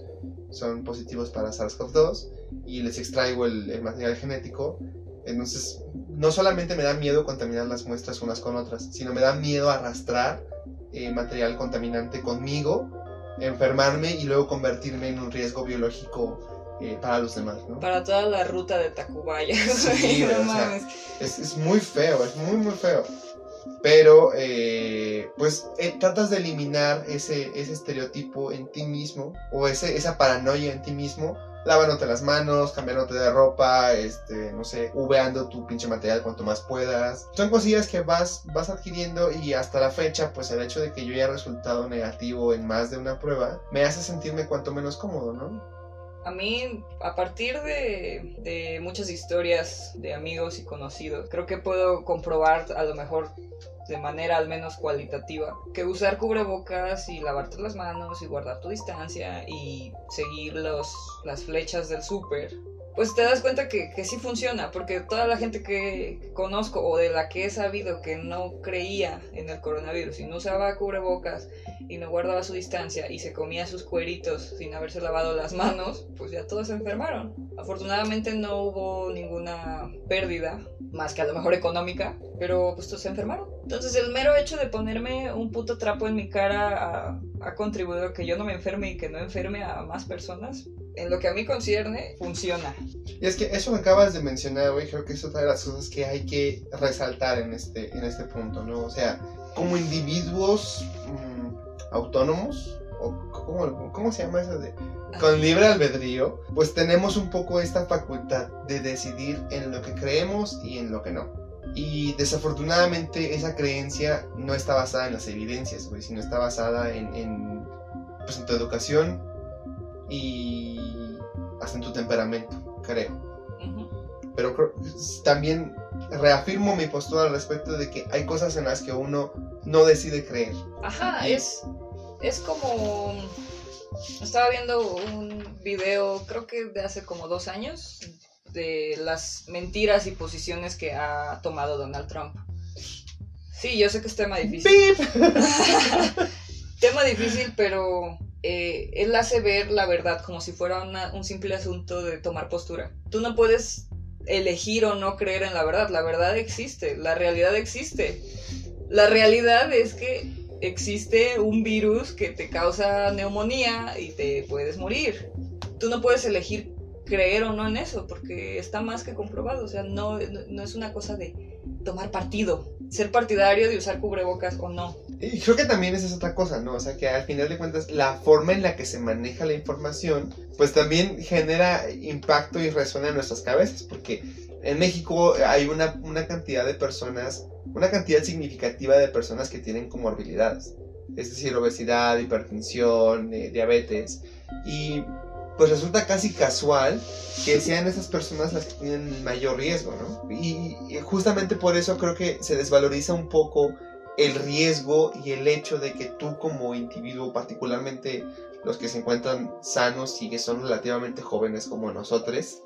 son positivos para SARS-CoV-2 y les extraigo el, material genético. Entonces, no solamente me da miedo contaminar las muestras unas con otras, sino me da miedo arrastrar eh, material contaminante conmigo, enfermarme y luego convertirme en un riesgo biológico eh, para los demás, ¿no? Para toda la ruta de Tacubaya. Sí, no o sea. Es, es muy feo, es muy, muy feo. Pero, eh, pues, eh, tratas de eliminar ese, ese estereotipo en ti mismo, o ese, esa paranoia en ti mismo, lavándote las manos, cambiándote de ropa, este, no sé, uveando tu pinche material cuanto más puedas. Son cosillas que vas, vas adquiriendo y hasta la fecha, pues el hecho de que yo haya resultado negativo en más de una prueba, me hace sentirme cuanto menos cómodo, ¿no? A mí, a partir de, muchas historias de amigos y conocidos, creo que puedo comprobar a lo mejor de manera al menos cualitativa que usar cubrebocas y lavarte las manos y guardar tu distancia y seguir los, las flechas del súper pues te das cuenta que, que sí funciona, porque toda la gente que conozco o de la que he sabido que no creía en el coronavirus y no usaba cubrebocas y no guardaba su distancia y se comía sus cueritos sin haberse lavado las manos, pues ya todos se enfermaron. Afortunadamente no hubo ninguna pérdida, más que a lo mejor económica, pero pues todos se enfermaron. Entonces el mero hecho de ponerme un puto trapo en mi cara ha, contribuido a que yo no me enferme y que no enferme a más personas. En lo que a mí concierne, funciona. Y es que eso que acabas de mencionar, güey, creo que es otra de las cosas que hay que resaltar en este, en este punto, ¿no? O sea, como individuos mm, autónomos, o ¿cómo, ¿cómo se llama eso de...? Con libre albedrío, pues tenemos un poco esta facultad de decidir en lo que creemos y en lo que no. Y desafortunadamente esa creencia no está basada en las evidencias, güey, sino está basada en, en, pues, en tu educación y hasta en tu temperamento, creo. Pero creo- también reafirmo mi postura al respecto de que hay cosas en las que uno no decide creer. Ajá, es, es como... Estaba viendo un video, creo que de hace como dos años, de las mentiras y posiciones que ha tomado Donald Trump. Sí, yo sé que es tema difícil. tema difícil, pero eh, él hace ver la verdad como si fuera un simple asunto de tomar postura. Tú no puedes elegir o no creer en la verdad. La verdad existe, la realidad existe. La realidad es que existe un virus que te causa neumonía y te puedes morir. Tú no puedes elegir creer o no en eso porque está más que comprobado. O sea, no, no, no es una cosa de tomar partido, ser partidario de usar cubrebocas o no. Y creo que también esa es otra cosa, ¿no? O sea, que al final de cuentas la forma en la que se maneja la información, pues también genera impacto y resuena en nuestras cabezas, porque en México hay una, una cantidad de personas, una cantidad significativa de personas que tienen comorbilidades, es decir, obesidad, hipertensión, eh, diabetes, y pues resulta casi casual que sean esas personas las que tienen mayor riesgo, ¿no? Y, y justamente por eso creo que se desvaloriza un poco el riesgo y el hecho de que tú como individuo, particularmente los que se encuentran sanos y que son relativamente jóvenes como nosotros,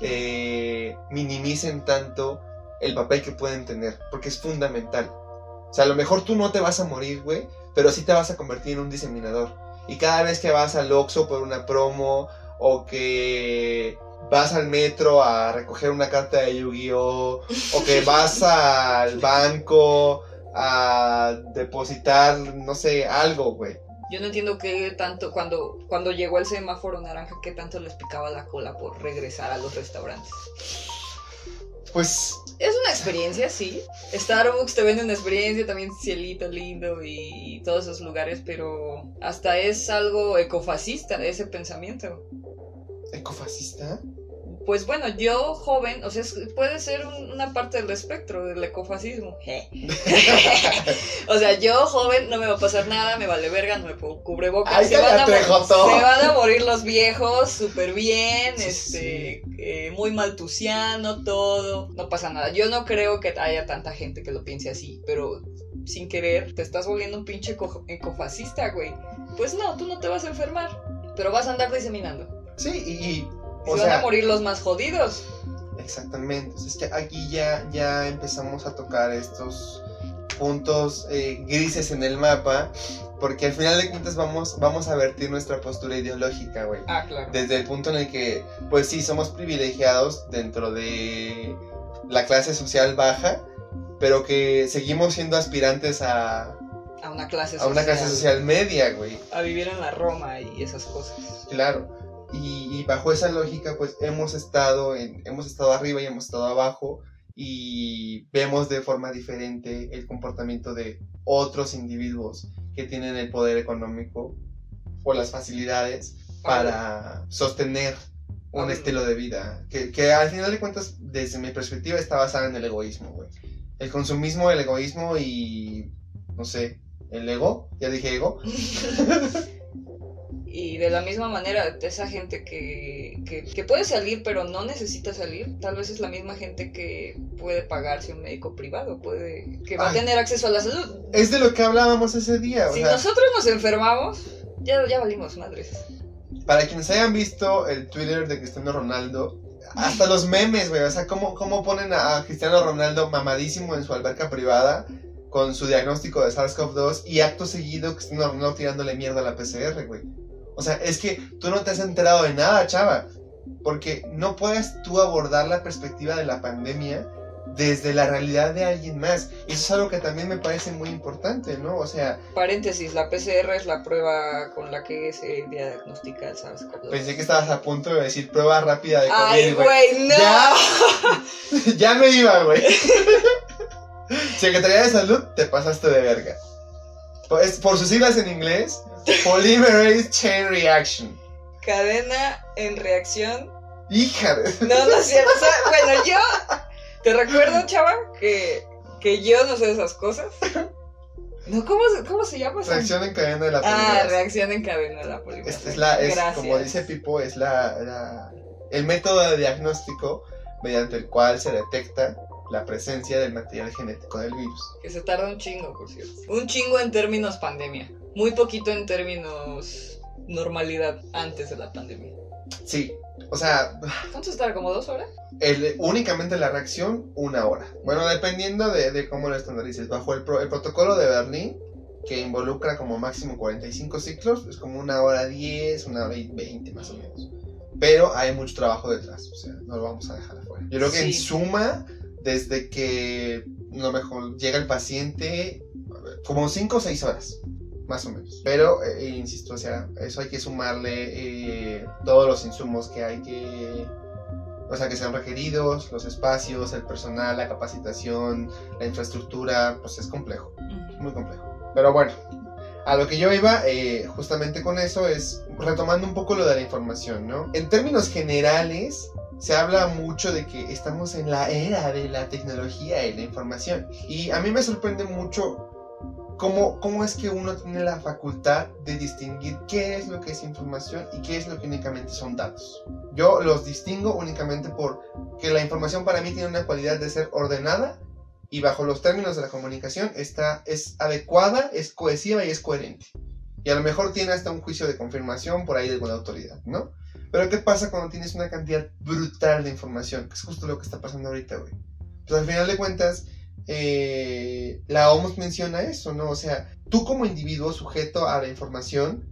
eh, minimicen tanto el papel que pueden tener, porque es fundamental. O sea, a lo mejor tú no te vas a morir, güey, pero sí te vas a convertir en un diseminador. Y cada vez que vas al Oxxo por una promo o que vas al metro a recoger una carta de Yu-Gi-Oh! o que vas al banco a depositar, no sé, algo, güey. Yo no entiendo qué tanto, cuando, cuando llegó el semáforo naranja, qué tanto les picaba la cola por regresar a los restaurantes. Pues Es una experiencia, sí. Starbucks te vende una experiencia, también cielito lindo y todos esos lugares, pero hasta es algo ecofascista ese pensamiento. ecofascista. Pues bueno, yo joven, o sea, puede ser un- una parte del espectro del ecofascismo. o sea, yo joven no me va a pasar nada, me vale verga, no me pongo cubrebocas. Se, van a, se van a morir los viejos súper bien, Sí, este, eh, muy maltusiano todo, no pasa nada. Yo no creo que haya tanta gente que lo piense así, pero sin querer te estás volviendo un pinche eco- ecofascista, güey. Pues no, tú no te vas a enfermar, pero vas a andar diseminando. Sí, y, y, Se o van a sea, morir los más jodidos. Exactamente. O sea, es que aquí ya, ya empezamos a tocar estos puntos eh, grises en el mapa, porque al final de cuentas vamos, vamos a vertir nuestra postura ideológica, güey. Ah, claro. Desde el punto en el que, pues sí, somos privilegiados dentro de la clase social baja, pero que seguimos siendo aspirantes a, A una clase a social. una clase social media, güey. A vivir en la Roma y esas cosas. Claro. Y, y bajo esa lógica, pues hemos estado, en, hemos estado arriba y hemos estado abajo y vemos de forma diferente el comportamiento de otros individuos que tienen el poder económico o las facilidades para sostener un estilo de vida que, que al final de cuentas, desde mi perspectiva, está basada en el egoísmo, güey. El consumismo, el egoísmo y, no sé, el ego, ya dije ego, Y de la misma manera, esa gente que, que, que puede salir pero no necesita salir, tal vez es la misma gente que puede pagarse un médico privado, puede que va Ay. a tener acceso a la salud. es de lo que hablábamos ese día, o Si sea, nosotros nos enfermamos, ya, ya valimos madres. para quienes hayan visto el Twitter de Cristiano Ronaldo, hasta los memes, güey, o sea, cómo, cómo ponen a Cristiano Ronaldo mamadísimo en su alberca privada con su diagnóstico de SARS-CoV-2 y acto seguido Cristiano Ronaldo tirándole mierda a la PCR, güey. O sea, es que tú no te has enterado de nada, chava, porque no puedes tú abordar la perspectiva de la pandemia desde la realidad de alguien más. Y eso es algo que también me parece muy importante, ¿no? O sea, Paréntesis, la PCR es la prueba con la que se diagnostica el SARS-CoV-2. pensé que estabas a punto de decir prueba rápida de COVID, Ay, güey, no. Ya. ya me iba, güey. Secretaría de Salud, te pasaste de verga. Pues, por sus siglas en inglés, Polymerase Chain Reaction. Cadena en reacción. Hija de... No, no es cierto. o sea, bueno, yo te recuerdo, chava, que, que yo no sé esas cosas. No, ¿cómo, se- cómo se llama? esa? Reacción en cadena de la Ah, polimerasa. reacción en cadena de la polimerasa. Esta es la, es, Gracias. como dice Pipo, es la, la- el método de diagnóstico mediante el cual se detecta la presencia del material genético del virus. Que se tarda un chingo, por cierto. Un chingo en términos pandemia. Muy poquito en términos normalidad antes de la pandemia. Sí, o sea, ¿Cuánto tarda? ¿Como dos horas? el- únicamente la reacción, una hora. Bueno, dependiendo de, de cómo lo estandarices. Bajo el, pro- el protocolo de Berlín, que involucra como máximo 45 ciclos, es como una hora 10, una hora y 20 más o menos. Pero hay mucho trabajo detrás, o sea, no lo vamos a dejar afuera. Yo creo que en Sí. suma, desde que lo mejor llega el paciente, como 5 o 6 horas. Más o menos. Pero, eh, insisto, o sea, eso hay que sumarle eh, todos los insumos que hay que o sea, que sean requeridos, los espacios, el personal, la capacitación, la infraestructura, pues es complejo, muy complejo. Pero bueno, a lo que yo iba eh, justamente con eso es retomando un poco lo de la información, ¿no? En términos generales, se habla mucho de que estamos en la era de la tecnología y la información. Y a mí me sorprende mucho cómo, cómo es que uno tiene la facultad de distinguir qué es lo que es información y qué es lo que únicamente son datos. Yo los distingo únicamente por que la información para mí tiene una cualidad de ser ordenada y bajo los términos de la comunicación está, es adecuada, es cohesiva y es coherente. Y a lo mejor tiene hasta un juicio de confirmación por ahí de alguna autoridad, ¿no? Pero ¿qué pasa cuando tienes una cantidad brutal de información? Que es justo lo que está pasando ahorita, güey. Pues al final de cuentas, eh, la OMS menciona eso, ¿no? O sea, tú como individuo sujeto a la información,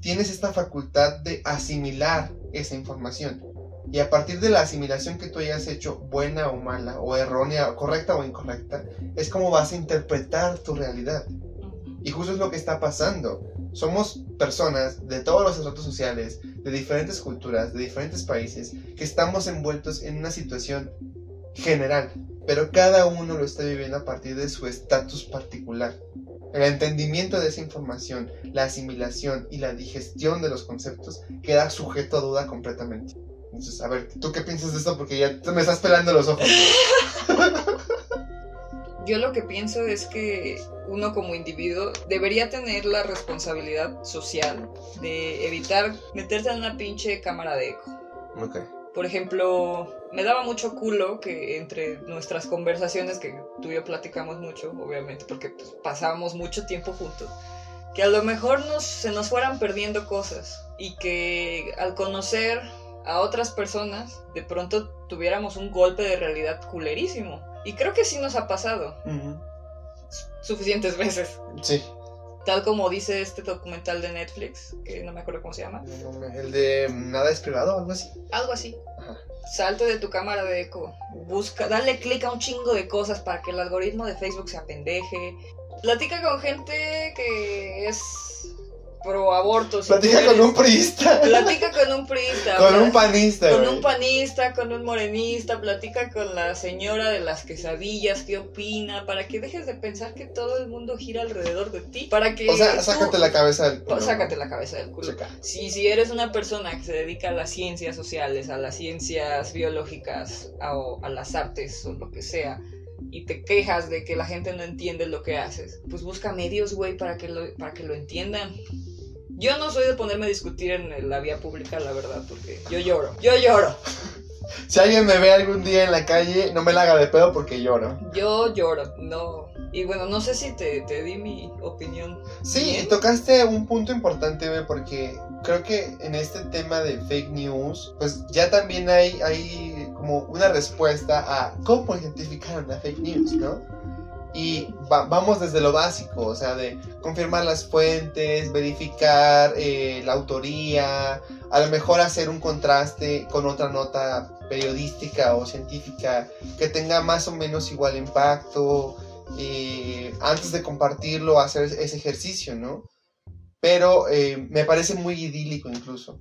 tienes esta facultad de asimilar esa información. Y a partir de la asimilación que tú hayas hecho, buena o mala, o errónea, o correcta o incorrecta, es como vas a interpretar tu realidad. Y justo es lo que está pasando. Somos personas de todos los estratos sociales, de diferentes culturas, de diferentes países, que estamos envueltos en una situación general, pero cada uno lo está viviendo a partir de su estatus particular. El entendimiento de esa información, la asimilación y la digestión de los conceptos queda sujeto a duda completamente. Entonces, a ver, ¿tú qué piensas de esto? Porque ya me estás pelando los ojos. Yo lo que pienso es que uno como individuo debería tener la responsabilidad social de evitar meterse en una pinche cámara de eco. Ok. Por ejemplo, me daba mucho culo que entre nuestras conversaciones, que tú y yo platicamos mucho, obviamente, porque pues, pasábamos mucho tiempo juntos, que a lo mejor nos, se nos fueran perdiendo cosas y que al conocer a otras personas, de pronto tuviéramos un golpe de realidad culerísimo. Y creo que sí nos ha pasado suficientes veces. Sí. Tal como dice este documental de Netflix, que no me acuerdo cómo se llama. El de nada es privado algo así. Algo así. Ajá. Salte de tu cámara de eco. Busca, dale clic a un chingo de cosas para que el algoritmo de Facebook se apendeje. Platica con gente que es pro aborto. si Platica con un priista. Platica con un priista. Con un panista, Con güey. un panista, con un morenista, platica con la señora de las quesadillas, qué opina, para que dejes de pensar que todo el mundo gira alrededor de ti, para que O sea, tú- sácate la cabeza del culo. sácate la cabeza del culo. Si, si eres una persona que se dedica a las ciencias sociales, a las ciencias biológicas, a, o a las artes o lo que sea, y te quejas de que la gente no entiende lo que haces, pues busca medios, güey, para, que lo- para que lo entiendan. Yo no soy de ponerme a discutir en la vía pública, la verdad, porque yo lloro. Yo lloro. Si alguien me ve algún día en la calle, no me la haga de pedo porque lloro. Yo lloro. No. Y bueno, no sé si te, te di mi opinión. Sí, bien. tocaste un punto importante, güey, porque creo que en este tema de fake news, pues ya también hay, hay como una respuesta a cómo identificar una fake news, ¿no? Y va- vamos desde lo básico, o sea, de confirmar las fuentes, verificar eh, la autoría, a lo mejor hacer un contraste con otra nota periodística o científica que tenga más o menos igual impacto, eh, antes de compartirlo, hacer ese ejercicio, ¿no? Pero eh, me parece muy idílico incluso.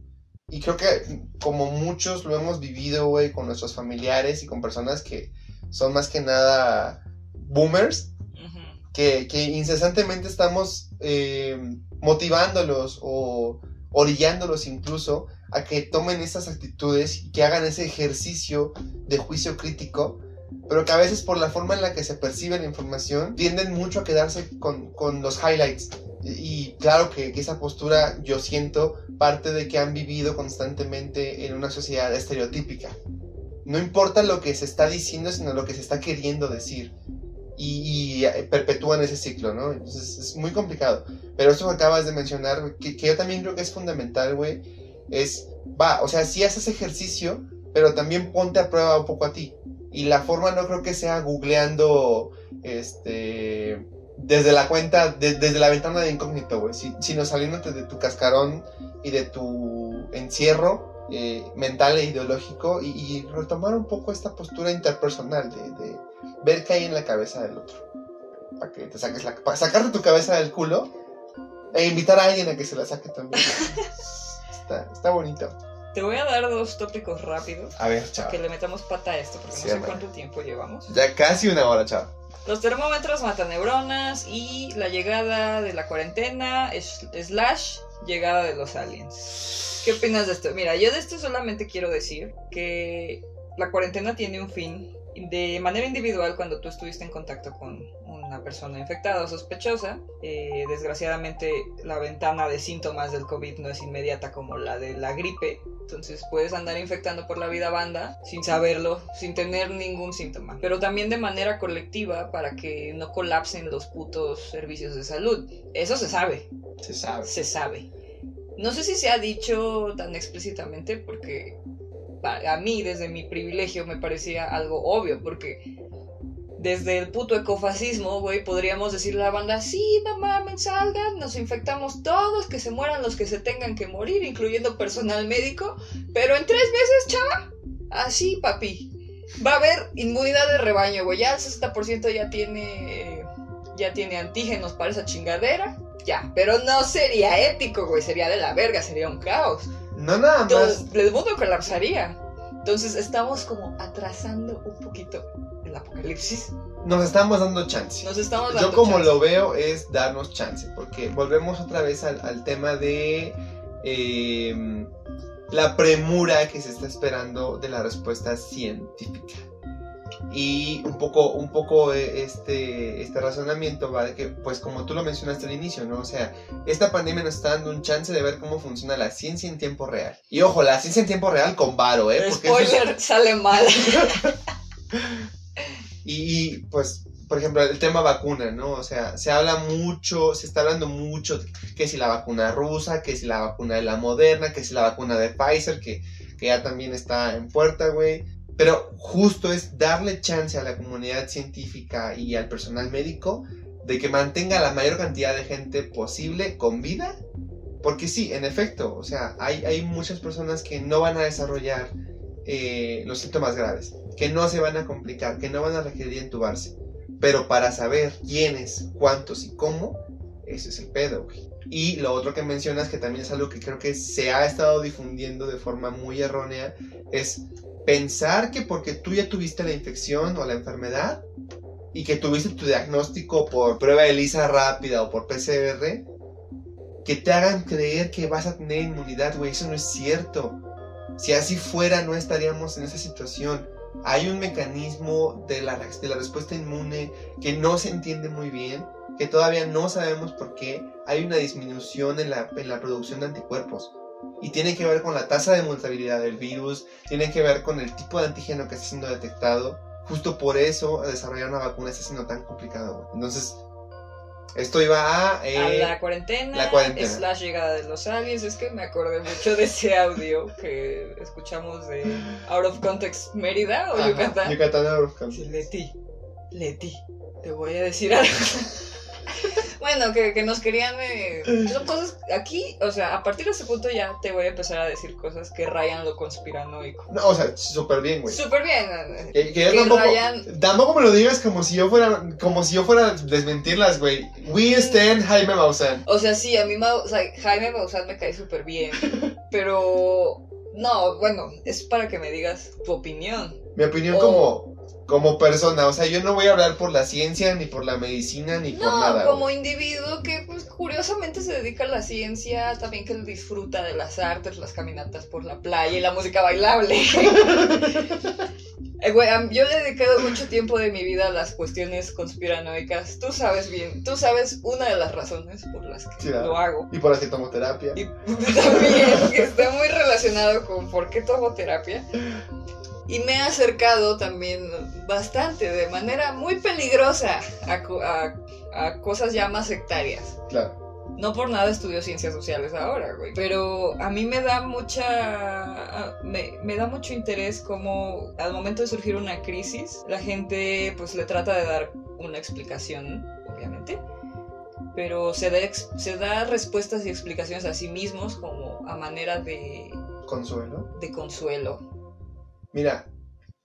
Y creo que como muchos lo hemos vivido, güey, con nuestros familiares y con personas que son más que nada boomers, Ujú. que, que incesantemente estamos eh, motivándolos o orillándolos incluso a que tomen esas actitudes y que hagan ese ejercicio de juicio crítico, pero que a veces por la forma en la que se percibe la información tienden mucho a quedarse con, con los highlights. Y, claro que, esa postura yo siento parte de que han vivido constantemente en una sociedad estereotípica. No importa lo que se está diciendo, sino lo que se está queriendo decir y, y, eh, perpetúan ese ciclo, ¿no? Entonces es muy complicado. Pero eso que acabas de mencionar, que, que yo también creo que es fundamental, güey, es, va, o sea, sí haces ejercicio, pero también ponte a prueba un poco a ti. Y la forma no creo que sea googleando, este, desde la cuenta, de- desde la ventana de incógnito, güey, si- sino saliéndote de tu cascarón y de tu encierro eh, mental e ideológico y, y retomar un poco esta postura interpersonal de, de ver qué hay en la cabeza del otro. Para que te saques la, para sacarte tu cabeza del culo e invitar a alguien a que se la saque también. está, está bonito. Te voy a dar dos tópicos rápidos. A ver, Que chaval. le metamos pata a esto, porque no sé cuánto tiempo llevamos. Ya casi una hora, chaval. Los termómetros matan neuronas y la llegada de la cuarentena slash llegada de los aliens. ¿Qué opinas de esto? Mira, yo de esto solamente quiero decir que la cuarentena tiene un fin. De manera individual, cuando tú estuviste en contacto con una persona infectada o sospechosa, eh, desgraciadamente la ventana de síntomas del COVID no es inmediata como la de la gripe. Entonces puedes andar infectando por la vida banda sin saberlo, sin tener ningún síntoma. Pero también de manera colectiva para que no colapsen los putos servicios de salud. Eso se sabe, Se sabe. se sabe. No sé si se ha dicho tan explícitamente porque a mí desde mi privilegio me parecía algo obvio porque desde el puto ecofascismo, güey, podríamos decirle a la banda, sí, no mames, salgan, nos infectamos todos, que se mueran los que se tengan que morir, incluyendo personal médico, pero en tres meses, chava, así, papi. Va a haber inmunidad de rebaño, güey, ya el 60% ya tiene, ya tiene antígenos para esa chingadera, ya, pero no sería ético, güey, sería de la verga, sería un caos. No nada más. Entonces, el mundo colapsaría. Entonces estamos como atrasando un poquito el apocalipsis. Nos estamos dando chance. Nos estamos dando Yo como chance. lo veo es darnos chance, porque volvemos otra vez al, al tema de eh, la premura que se está esperando de la respuesta científica. Y un poco, un poco eh, este, este razonamiento va de que, pues como tú lo mencionaste al inicio, ¿no? O sea, esta pandemia nos está dando un chance de ver cómo funciona la ciencia en tiempo real. Y ojo, la ciencia en tiempo real con varo, ¿eh? Porque es- Spoiler, sale mal. Y, y, pues, por ejemplo, el tema vacuna, ¿no? O sea, se habla mucho, se está hablando mucho que si la vacuna rusa, que si la vacuna de la Moderna, que si la vacuna de Pfizer, que, que ya también está en puerta, güey. Pero justo es darle chance a la comunidad científica y al personal médico de que mantenga la mayor cantidad de gente posible con vida. Porque sí, en efecto, o sea, hay, hay muchas personas que no van a desarrollar eh, los síntomas graves, que no se van a complicar, que no van a requerir entubarse. Pero para saber quiénes, cuántos y cómo, ese es el pedo. Y lo otro que mencionas, que también es algo que creo que se ha estado difundiendo de forma muy errónea, es pensar que porque tú ya tuviste la infección o la enfermedad y que tuviste tu diagnóstico por prueba de ELISA rápida o por PCR, que te hagan creer que vas a tener inmunidad, güey, eso no es cierto. Si así fuera, no estaríamos en esa situación. Hay un mecanismo de la, de la respuesta inmune que no se entiende muy bien, que todavía no sabemos por qué. Hay una disminución en la, en la producción de anticuerpos. Y tiene que ver con la tasa de mutabilidad del virus, tiene que ver con el tipo de antígeno que está siendo detectado. Justo por eso desarrollar una vacuna está siendo tan complicado. Entonces, esto iba a... a eh, la cuarentena, la cuarentena. es la llegada de los aliens. Es que me acordé mucho de ese audio que escuchamos de Out of Context Mérida o ajá, Yucatán. Yucatán out of Sí, context. Leti, Leti, te voy a decir algo. bueno, que, que nos querían. eh, son cosas. Aquí, o sea, a partir de ese punto ya te voy a empezar a decir cosas que rayan lo conspiranoico. No, o sea, súper bien, güey. Súper bien. eh, Que, que yo tampoco, rayan- tampoco me lo digas como si yo fuera, como si yo fuera a desmentirlas, güey. We stand Jaime Maussan. O sea, sí, a mí Mau- o sea, Jaime Maussan me cae súper bien. pero. No, bueno, es para que me digas tu opinión. Mi opinión Oh. como, como persona, o sea, yo no voy a hablar por la ciencia, ni por la medicina, ni por No, nada. como güey. individuo que pues curiosamente se dedica a la ciencia, también que disfruta de las artes, las caminatas por la playa y la música bailable. Eh, güey, yo le he dedicado mucho tiempo de mi vida a las cuestiones conspiranoicas. Tú sabes bien, tú sabes una de las razones por las que lo hago. Y por las que tomo terapia. Y también que está muy relacionado con por qué tomo terapia. Y me he acercado también bastante, de manera muy peligrosa, a, co- a- a cosas ya más sectarias. Claro. No por nada estudio ciencias sociales ahora, güey. Pero a mí me da mucha. Me, me da mucho interés como al momento de surgir una crisis, la gente pues le trata de dar una explicación, obviamente. Pero se da, se da respuestas y explicaciones a sí mismos como a manera de, Consuelo. de consuelo. Mira,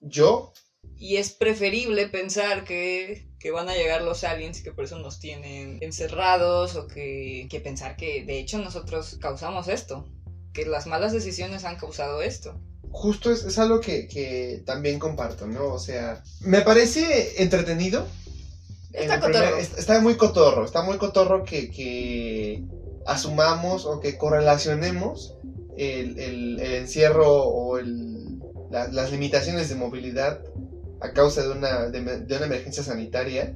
yo, Y es preferible pensar que, que van a llegar los aliens y que por eso nos tienen encerrados o que, que pensar que de hecho nosotros causamos esto, que las malas decisiones han causado esto. justo es, es algo que, que también comparto, ¿no? O sea, me parece entretenido. Está En el primer- cotorro. est- está muy cotorro, está muy cotorro que, que asumamos o que correlacionemos el, el- el encierro o el- la- las limitaciones de movilidad a causa de una, de, de una emergencia sanitaria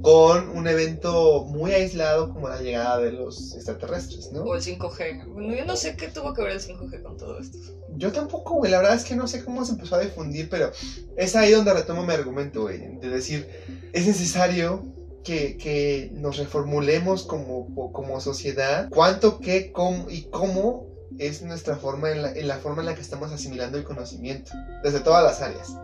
con un evento muy aislado como la llegada de los extraterrestres, ¿no? O el 5G. Bueno, yo no sé qué tuvo que ver el 5G con todo esto. Yo tampoco, güey. La verdad es que no sé cómo se empezó a difundir, pero es ahí donde retomo mi argumento, güey. De decir, es necesario que, que nos reformulemos como, como sociedad cuánto, qué, cómo y cómo es nuestra forma en la, en la forma en la que estamos asimilando el conocimiento. Desde todas las áreas.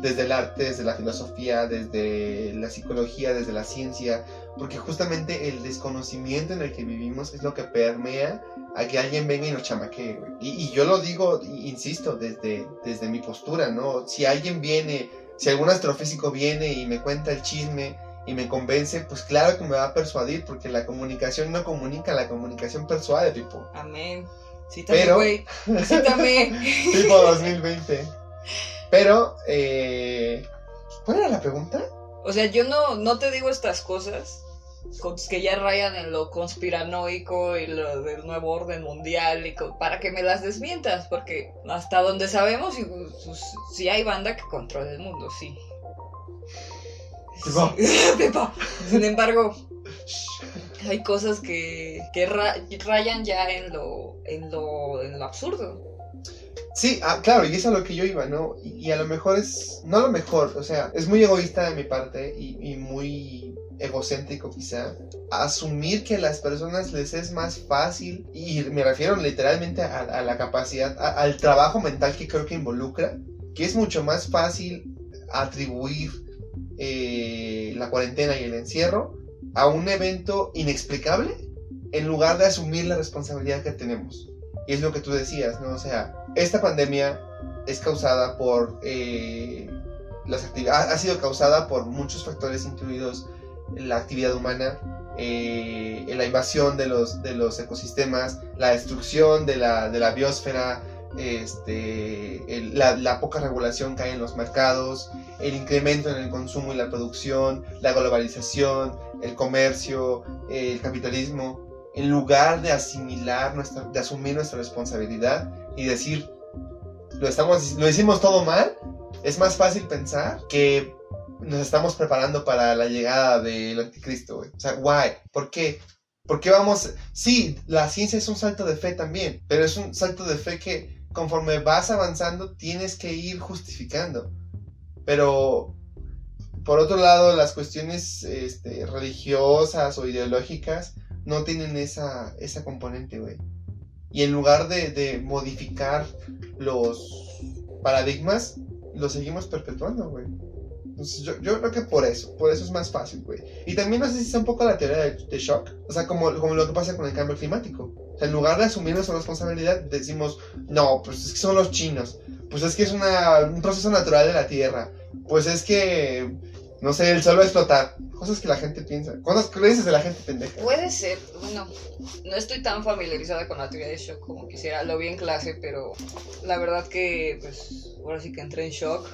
Desde el arte, desde la filosofía, desde la psicología, desde la ciencia. Porque justamente el desconocimiento en el que vivimos es lo que permea a que alguien venga y nos chamaquee. Y, y yo lo digo, insisto, desde, desde mi postura, ¿no? Si alguien viene, si algún astrofísico viene y me cuenta el chisme y me convence, pues claro que me va a persuadir, porque la comunicación no comunica, la comunicación persuade, tipo. Amén. Cítame, Pero- güey. Cítame. Tipo 2020. Pero, eh, ¿cuál era la pregunta? O sea, yo no, no te digo estas cosas que ya rayan en lo conspiranoico y lo del nuevo orden mundial y para que me las desmientas, porque hasta donde sabemos, y, pues, sí hay banda que controla el mundo, sí. Pepa. Sin embargo, hay cosas que, que ra- rayan ya en lo, en lo, en lo absurdo. Sí, ah, claro, y es a lo que yo iba, ¿no? Y, a lo mejor es, no a lo mejor, o sea, es muy egoísta de mi parte y, muy egocéntrico quizá, asumir que a las personas les es más fácil, y me refiero literalmente a, la capacidad, al trabajo mental que creo que involucra, que es mucho más fácil atribuir eh, la cuarentena y el encierro a un evento inexplicable en lugar de asumir la responsabilidad que tenemos. Y es lo que tú decías, ¿no? O sea, esta pandemia es causada por eh, las actividades, ha, sido causada por muchos factores incluidos la actividad humana, eh, la invasión de los, de los ecosistemas, la destrucción de la, de la biosfera, este, el- la, la poca regulación que hay en los mercados, el incremento en el consumo y la producción, la globalización, el comercio, el capitalismo, en lugar de asimilar nuestra, de asumir nuestra responsabilidad y decir, lo, estamos, lo hicimos todo mal, es más fácil pensar que nos estamos preparando para la llegada del anticristo. O sea, why? ¿Por qué? ¿Por qué vamos? Sí, la ciencia es un salto de fe también, pero es un salto de fe que conforme vas avanzando tienes que ir justificando. Pero por otro lado, las cuestiones este, religiosas o ideológicas no tienen esa, esa componente, güey. Y en lugar de, modificar los paradigmas, los seguimos perpetuando, güey. Entonces, yo, yo creo que por eso, por eso es más fácil, güey. Y también no sé si es un poco la teoría de, de shock, o sea, como, como lo que pasa con el cambio climático. En lugar de asumir nuestra responsabilidad, decimos, no, pues es que son los chinos, pues es que es una, un proceso natural de la Tierra, pues es que, no sé, el sol va a explotar. Cosas que la gente piensa, cosas creencias de la gente pendeja. Puede ser, bueno, no estoy tan familiarizada con la teoría de shock como quisiera, lo vi en clase, pero la verdad que, pues, ahora sí que entré en shock.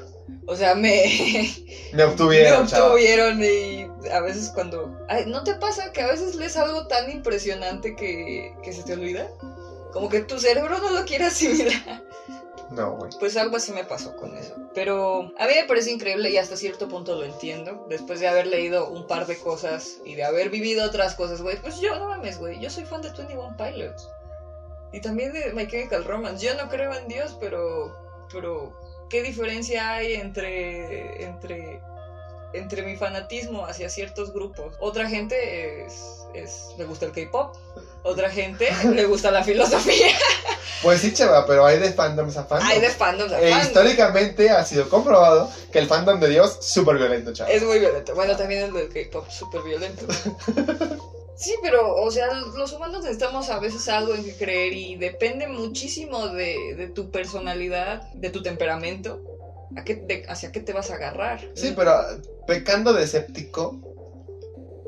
O sea, me, Me obtuvieron, me chava. obtuvieron y a veces cuando... Ay, ¿No te pasa que a veces lees algo tan impresionante que, que se te olvida? Como que tu cerebro no lo quiere asimilar. No, güey. Pues algo así me pasó con eso. Pero a mí me parece increíble y hasta cierto punto lo entiendo. Después de haber leído un par de cosas y de haber vivido otras cosas, güey. Pues yo, no mames, güey. Yo soy fan de 21 Pilots. Y también de My Chemical Romance. Yo no creo en Dios, pero... Pero... ¿Qué diferencia hay entre... entre... Entre mi fanatismo hacia ciertos grupos. Otra gente es, es le gusta el K-pop. Otra gente le gusta la filosofía. Pues sí, chava, pero hay de fandoms a fandoms. Hay de fandoms a Eh, fandoms. históricamente ha sido comprobado que el fandom de Dios es súper violento, chava. Es muy violento. Bueno, también el del K-pop súper violento. Sí, pero, o sea, los humanos necesitamos a veces algo en que creer y depende muchísimo de, tu personalidad, de tu temperamento, hacia qué te vas a agarrar. Sí, pero pecando de escéptico,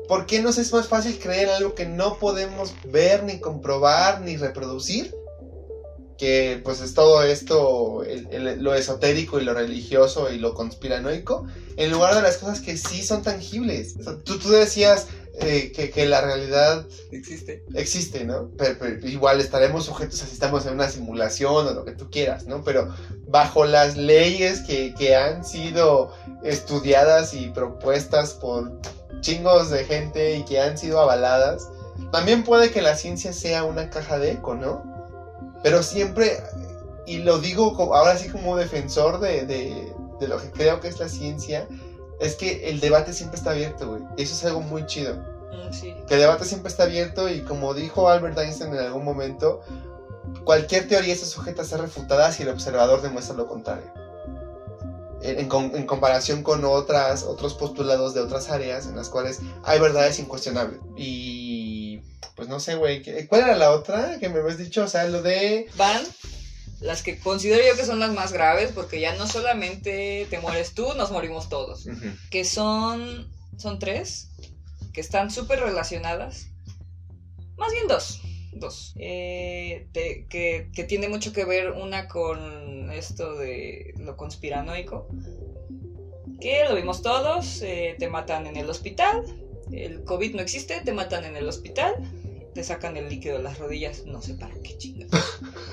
¿por qué nos es más fácil creer algo que no podemos ver, ni comprobar, ni reproducir? Que pues es todo esto, lo esotérico y lo religioso y lo conspiranoico, en lugar de las cosas que sí son tangibles. Tú, tú decías eh, que, que la realidad Existe. existe, ¿no? Pero, pero igual estaremos sujetos a si estamos en una simulación o lo que tú quieras, ¿no? Pero bajo las leyes que, que han sido estudiadas y propuestas por chingos de gente y que han sido avaladas, también puede que la ciencia sea una caja de eco, ¿no? Pero siempre, y lo digo ahora sí como defensor de, de, de lo que creo que es la ciencia, es que el debate siempre está abierto, güey. Eso es algo muy chido Mm, sí. que el debate siempre está abierto y como dijo Albert Einstein en algún momento, cualquier teoría está sujeta a ser refutada si el observador demuestra lo contrario. En, en en comparación con otras, otros postulados de otras áreas en las cuales hay verdades incuestionables. Y pues no sé, güey, ¿qué- ¿cuál era la otra que me habías dicho? O sea, lo de... Van las que considero yo que son las más graves, porque ya no solamente te mueres tú, nos morimos todos. que son, son tres, que están súper relacionadas. Más bien dos. Dos. Eh, te- que, que tiene mucho que ver una con esto de lo conspiranoico. Que lo vimos todos. eh, te matan en el hospital. El COVID no existe, te matan en el hospital. Te sacan el líquido de las rodillas. No sé para qué chingados.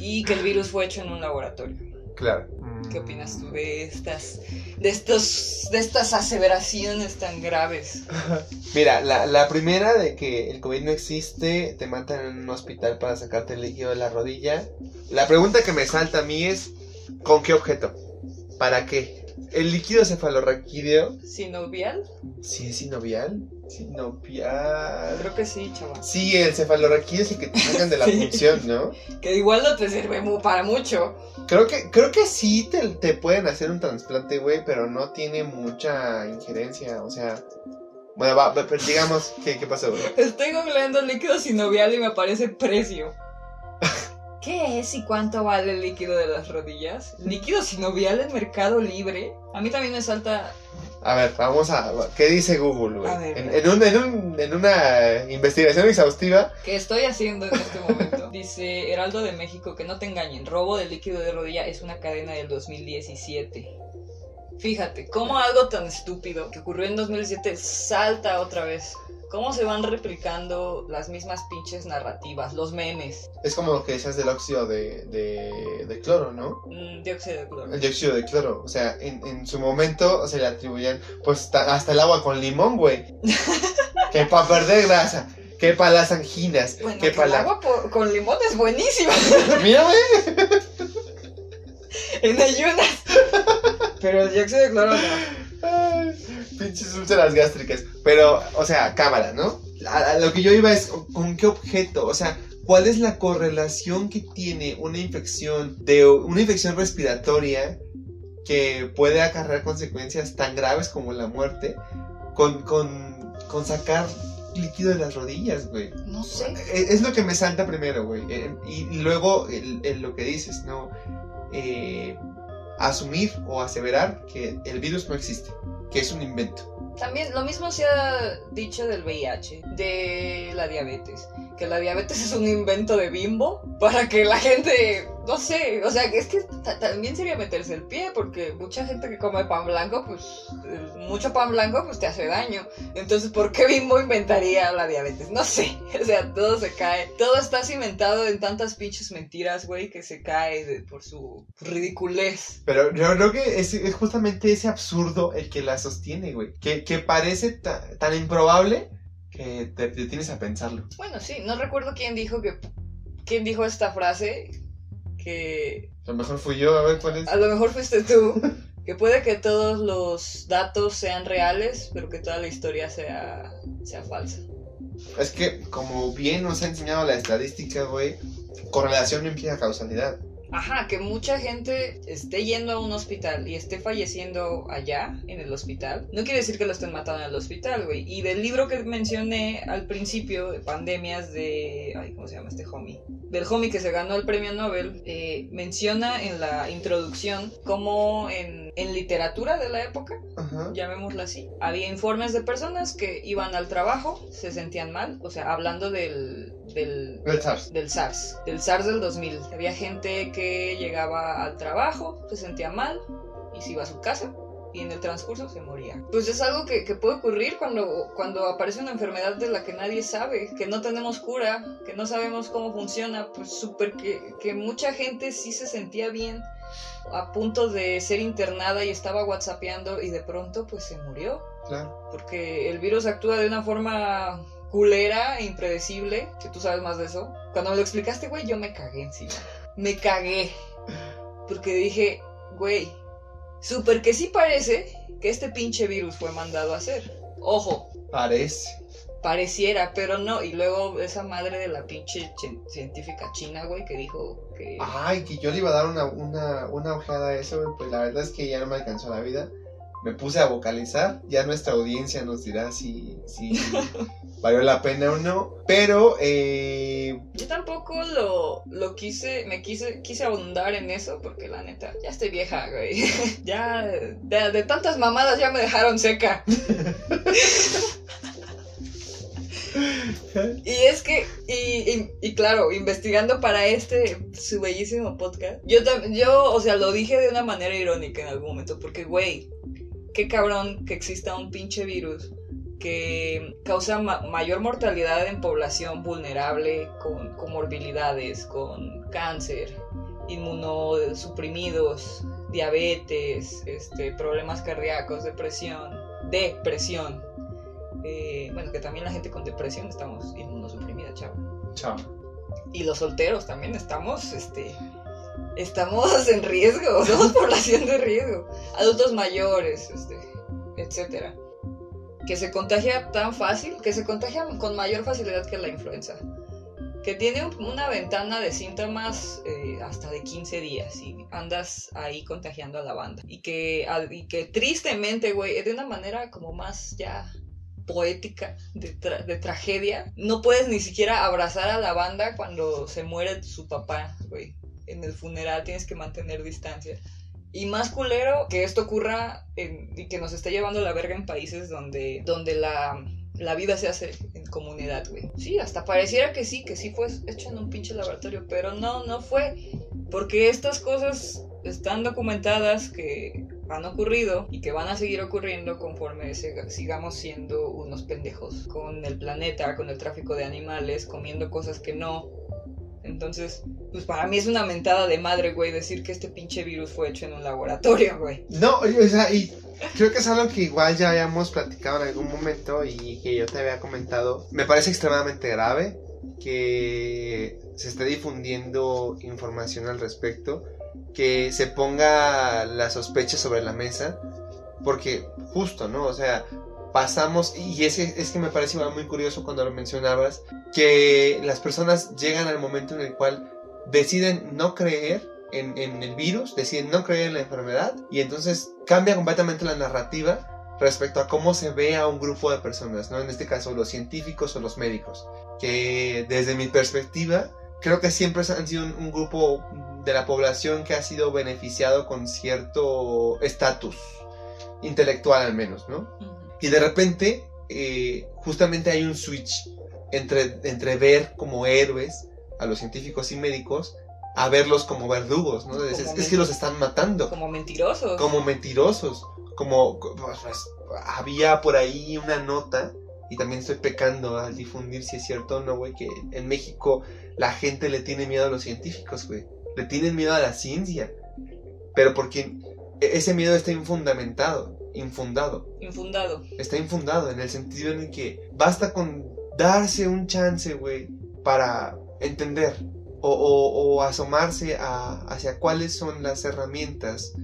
Y que el virus fue hecho en un laboratorio. Claro. ¿Qué opinas tú de estas, de estos, de estas aseveraciones tan graves? Mira, la, la primera de que el COVID no existe, te matan en un hospital para sacarte el líquido de la rodilla. La pregunta que me salta a mí es, ¿con qué objeto? ¿Para qué? ¿El líquido cefalorraquídeo, ¿Sinovial? sí es sinovial? Sinovial... Creo que sí, chaval. Sí, el cefalorraquídeo es el que te sacan de la función, ¿no? Que igual no te sirve para mucho. Creo que, creo que sí te, te pueden hacer un trasplante, güey, pero no tiene mucha injerencia, o sea... Bueno, va, va, pero digamos, ¿qué, qué pasó, güey? Estoy googleando líquido sinovial y me aparece precio. ¿Qué es y cuánto vale el líquido de las rodillas? ¿Líquido sinovial en Mercado Libre? A mí también me salta A ver, vamos a. ¿Qué dice Google, güey? A ver. En, en un- en un- en una investigación exhaustiva. que estoy haciendo en este momento. Dice Heraldo de México que no te engañen, robo de líquido de rodilla es una cadena del 2017. Fíjate, cómo algo tan estúpido que ocurrió en 2017 salta otra vez. Cómo se van replicando las mismas pinches narrativas, los memes, Es como lo que decías del óxido de, de, de cloro, ¿no? Mm, dióxido de cloro. El dióxido de cloro. O sea, en, en su momento se le atribuían, pues, ta- hasta el agua con limón, güey. que para perder grasa. Que para las anginas. Bueno, que que para el la. agua por- con limón es buenísima Mira, güey. en ayunas. Pero el dióxido de cloro no. Pinches úlceras gástricas. Pero, o sea, cámara, ¿no? A, a lo que yo iba es, ¿con qué objeto? O sea, ¿cuál es la correlación que tiene una infección de una infección respiratoria que puede acarrear consecuencias tan graves como la muerte con, con, con sacar líquido de las rodillas, güey? No sé. Es es lo que me salta primero, güey. Eh, Y, y luego el- el- lo que dices, ¿no? Eh, asumir o aseverar que el virus no existe, que es un invento. También lo mismo se ha dicho del VIH, de la diabetes, que la diabetes es un invento de bimbo para que la gente, no sé, o sea, es que ta- también sería meterse el pie, porque mucha gente que come pan blanco, pues eh, mucho pan blanco pues te hace daño. Entonces, ¿por qué bimbo inventaría la diabetes? No sé, o sea, todo se cae, todo está cimentado en tantas pinches mentiras, güey, que se cae por su ridiculez. Pero yo creo que es, es justamente ese absurdo el que la sostiene, güey. Que, que parece ta- tan improbable que te, te tienes a pensarlo. Bueno, sí, no recuerdo quién dijo que quién dijo esta frase que A lo mejor fui yo, a ver cuál es. a lo mejor fuiste tú, que puede que todos los datos sean reales, pero que toda la historia sea sea falsa. Es que, como bien nos ha enseñado la estadística, güey, correlación no implica causalidad. Ajá, que mucha gente esté yendo a un hospital y esté falleciendo allá, en el hospital, no quiere decir que lo estén matando en el hospital, güey. Y del libro que mencioné al principio, de pandemias de... Ay, ¿cómo se llama este homie? Del homie que se ganó el premio Nobel, eh, menciona en la introducción cómo en, en literatura de la época, Ajá. llamémosla así, había informes de personas que iban al trabajo, se sentían mal, o sea, hablando del... del El SARS. del SARS, del SARS del 2000. Había gente que llegaba al trabajo, se sentía mal y se iba a su casa y en el transcurso se moría. Pues es algo que, que puede ocurrir cuando, cuando aparece una enfermedad de la que nadie sabe, que no tenemos cura, que no sabemos cómo funciona, pues súper que, que mucha gente sí se sentía bien a punto de ser internada y estaba whatsappeando y de pronto pues se murió Claro. porque el virus actúa de una forma culera e impredecible, que tú sabes más de eso. Cuando me lo explicaste, güey, yo me cagué encima. Me cagué. Porque dije, güey, súper que sí parece que este pinche virus fue mandado a hacer. Ojo, Parece. pareciera, pero no. Y luego esa madre de la pinche científica china, güey, que dijo que... Ay, que yo le iba a dar una, una, una ojeada a eso, güey, pues la verdad es que ya no me alcanzó la vida. Me puse a vocalizar, ya nuestra audiencia nos dirá si, si valió la pena o no. Pero, eh, Yo tampoco lo, lo quise, me quise, quise abundar en eso porque la neta, ya estoy vieja, güey. ya, de, de tantas mamadas ya me dejaron seca. Y es que, y, y- y claro, investigando para este, su bellísimo podcast, yo, yo, o sea, lo dije de una manera irónica en algún momento, porque, güey, qué cabrón que exista un pinche virus que causa ma- mayor mortalidad en población vulnerable, con comorbilidades, con cáncer, inmunosuprimidos, diabetes, este, problemas cardíacos, depresión, depresión. Eh, bueno, que también la gente con depresión estamos inmunosuprimida, chavo. chao. Y los solteros también estamos, este, estamos en riesgo, somos población de riesgo. Adultos mayores, este, etcétera. Que se contagia tan fácil, que se contagia con mayor facilidad que la influenza. Que tiene un- una ventana de síntomas eh, hasta de 15 días y andas ahí contagiando a la banda. Y que, y que tristemente, güey, de una manera como más ya poética, de, tra- de tragedia, no puedes ni siquiera abrazar a la banda cuando se muere su papá, güey. En el funeral tienes que mantener distancia. Y más culero que esto ocurra en- y que nos esté llevando la verga en países donde, donde la, la vida se hace en comunidad, güey. Sí, hasta pareciera que sí, que sí fue hecho en un pinche laboratorio, pero no, no fue. Porque estas cosas están documentadas que han ocurrido y que van a seguir ocurriendo conforme sigamos siendo unos pendejos con el planeta, con el tráfico de animales, comiendo cosas que no. Entonces, pues para mí es una mentada de madre, güey, decir que este pinche virus fue hecho en un laboratorio, güey. No, o sea, y creo que es algo que igual ya habíamos platicado en algún momento y que yo te había comentado. Me parece extremadamente grave que se esté difundiendo información al respecto, que se ponga la sospecha sobre la mesa, porque justo, ¿no? O sea, pasamos, y es, que- es que me parece muy curioso cuando lo mencionabas, que las personas llegan al momento en el cual deciden no creer en, en el virus, deciden no creer en la enfermedad y entonces cambia completamente la narrativa respecto a cómo se ve a un grupo de personas, ¿no? En este caso los científicos o los médicos, que desde mi perspectiva creo que siempre han sido un, un grupo de la población que ha sido beneficiado con cierto estatus intelectual al menos, ¿no? Y de repente, eh, justamente hay un switch entre, entre ver como héroes a los científicos y médicos a verlos como verdugos, ¿no? Es, Como es que los están matando, Como mentirosos. como mentirosos, como pues, pues, había por ahí una nota, y también estoy pecando al difundir si es cierto o no, güey, que en México la gente le tiene miedo a los científicos, güey, le tienen miedo a la ciencia, pero porque e- ese miedo está infundamentado, infundado Infundado. está infundado en el sentido en el que basta con darse un chance, güey, para entender o, o- o asomarse a, hacia cuáles son las herramientas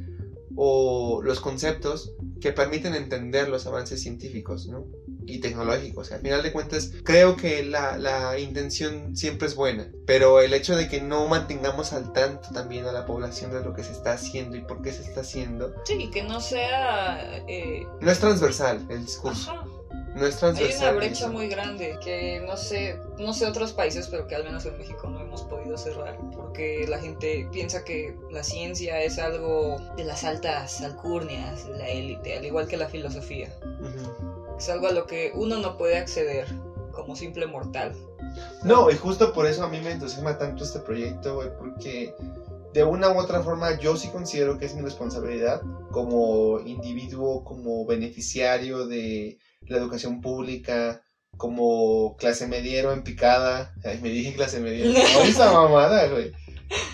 o los conceptos que permiten entender los avances científicos, ¿no? Y tecnológicos. Al final de cuentas, creo que la, la intención siempre es buena, pero el hecho de que no mantengamos al tanto también a la población de lo que se está haciendo y por qué se está haciendo, Sí, que no sea... eh, no es transversal el discurso. ajá. No es Hay transversal. una brecha muy grande que no sé, no sé otros países, pero que al menos en México no hemos podido cerrar, porque la gente piensa que la ciencia es algo de las altas alcurnias, la élite, al igual que la filosofía. Ujú. Es algo a lo que uno no puede acceder como simple mortal. No, y justo por eso a mí me entusiasma tanto este proyecto, güey, porque de una u otra forma yo sí considero que es mi responsabilidad como individuo, como beneficiario de la educación pública, como clase mediero en picada. Ay, me dije clase mediero. No, esa mamada, güey.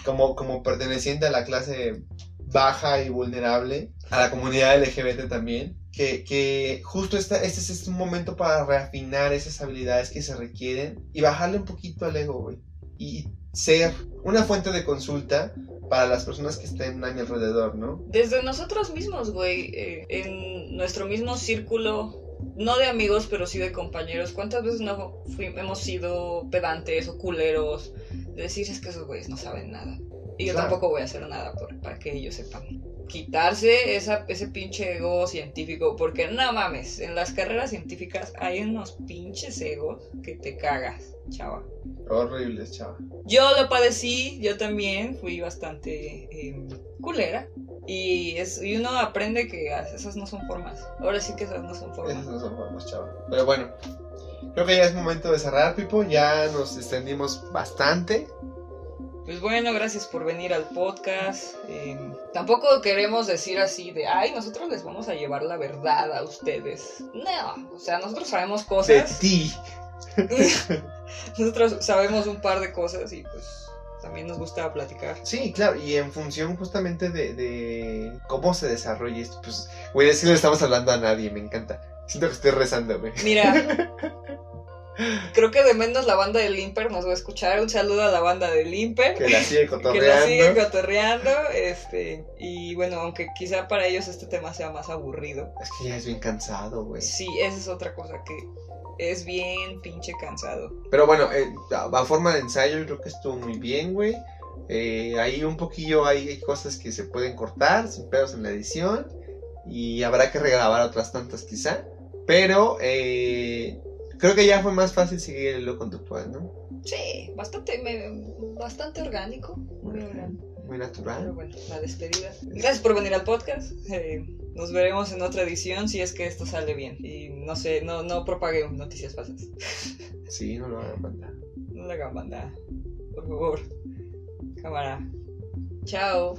Como, como perteneciente a la clase baja y vulnerable, a la comunidad LGBT también. Que, que justo esta, este es un momento para reafinar esas habilidades que se requieren y bajarle un poquito al ego, güey. Y ser una fuente de consulta para las personas que estén a mi alrededor, ¿no? Desde nosotros mismos, güey, eh, en nuestro mismo círculo, no de amigos, pero sí de compañeros, ¿cuántas veces no fui- hemos sido pedantes o culeros de decir es que esos güeyes no saben nada? Y yo Claro. tampoco voy a hacer nada por- para que ellos sepan. Quitarse esa, ese pinche ego científico, porque no mames, en las carreras científicas hay unos pinches egos que te cagas, chava. Horribles, chaval. Yo lo padecí, yo también fui bastante eh, culera. Y, es, y uno aprende que esas no son formas. Ahora sí que esas no son Esas formas. no son formas, chaval. Pero bueno, creo que ya es momento de cerrar, Pipo. Ya nos extendimos bastante. Pues bueno, gracias por venir al podcast. Eh, tampoco queremos decir así de, ay, nosotros les vamos a llevar la verdad a ustedes. No, o sea, nosotros sabemos De cosas. ti. nosotros sabemos un par de cosas y pues también nos gusta platicar. Sí, claro, y en función justamente de, de cómo se desarrolla esto, pues, güey, no le estamos hablando a nadie, me encanta. Siento que estoy rezando, güey. Mira, creo que de menos la banda de Limper nos va a escuchar. Un saludo a la banda de Limper. Que la sigue que la cotorreando. siguen cotorreando, este, y bueno, aunque quizá para ellos este tema sea más aburrido. Es que ya es bien cansado, güey. Sí, esa es otra cosa que es bien pinche cansado. Pero bueno, eh, a, a forma de ensayo yo creo que estuvo muy bien, güey. Eh, ahí un poquillo hay, hay cosas que se pueden cortar, sin pedos en la edición. Y habrá que regrabar otras tantas quizá. Pero eh, Creo que ya fue más fácil seguir el hilo conductual, ¿no? Sí, bastante, me, bastante orgánico. Muy, muy, muy natural. Pero bueno, la despedida. Gracias por venir al podcast. Eh, nos veremos en otra edición si es que esto sale bien. Y no sé, no, no propague noticias falsas. Sí, no lo hagan banda. No lo hagan banda. Por favor. Cámara. Chao.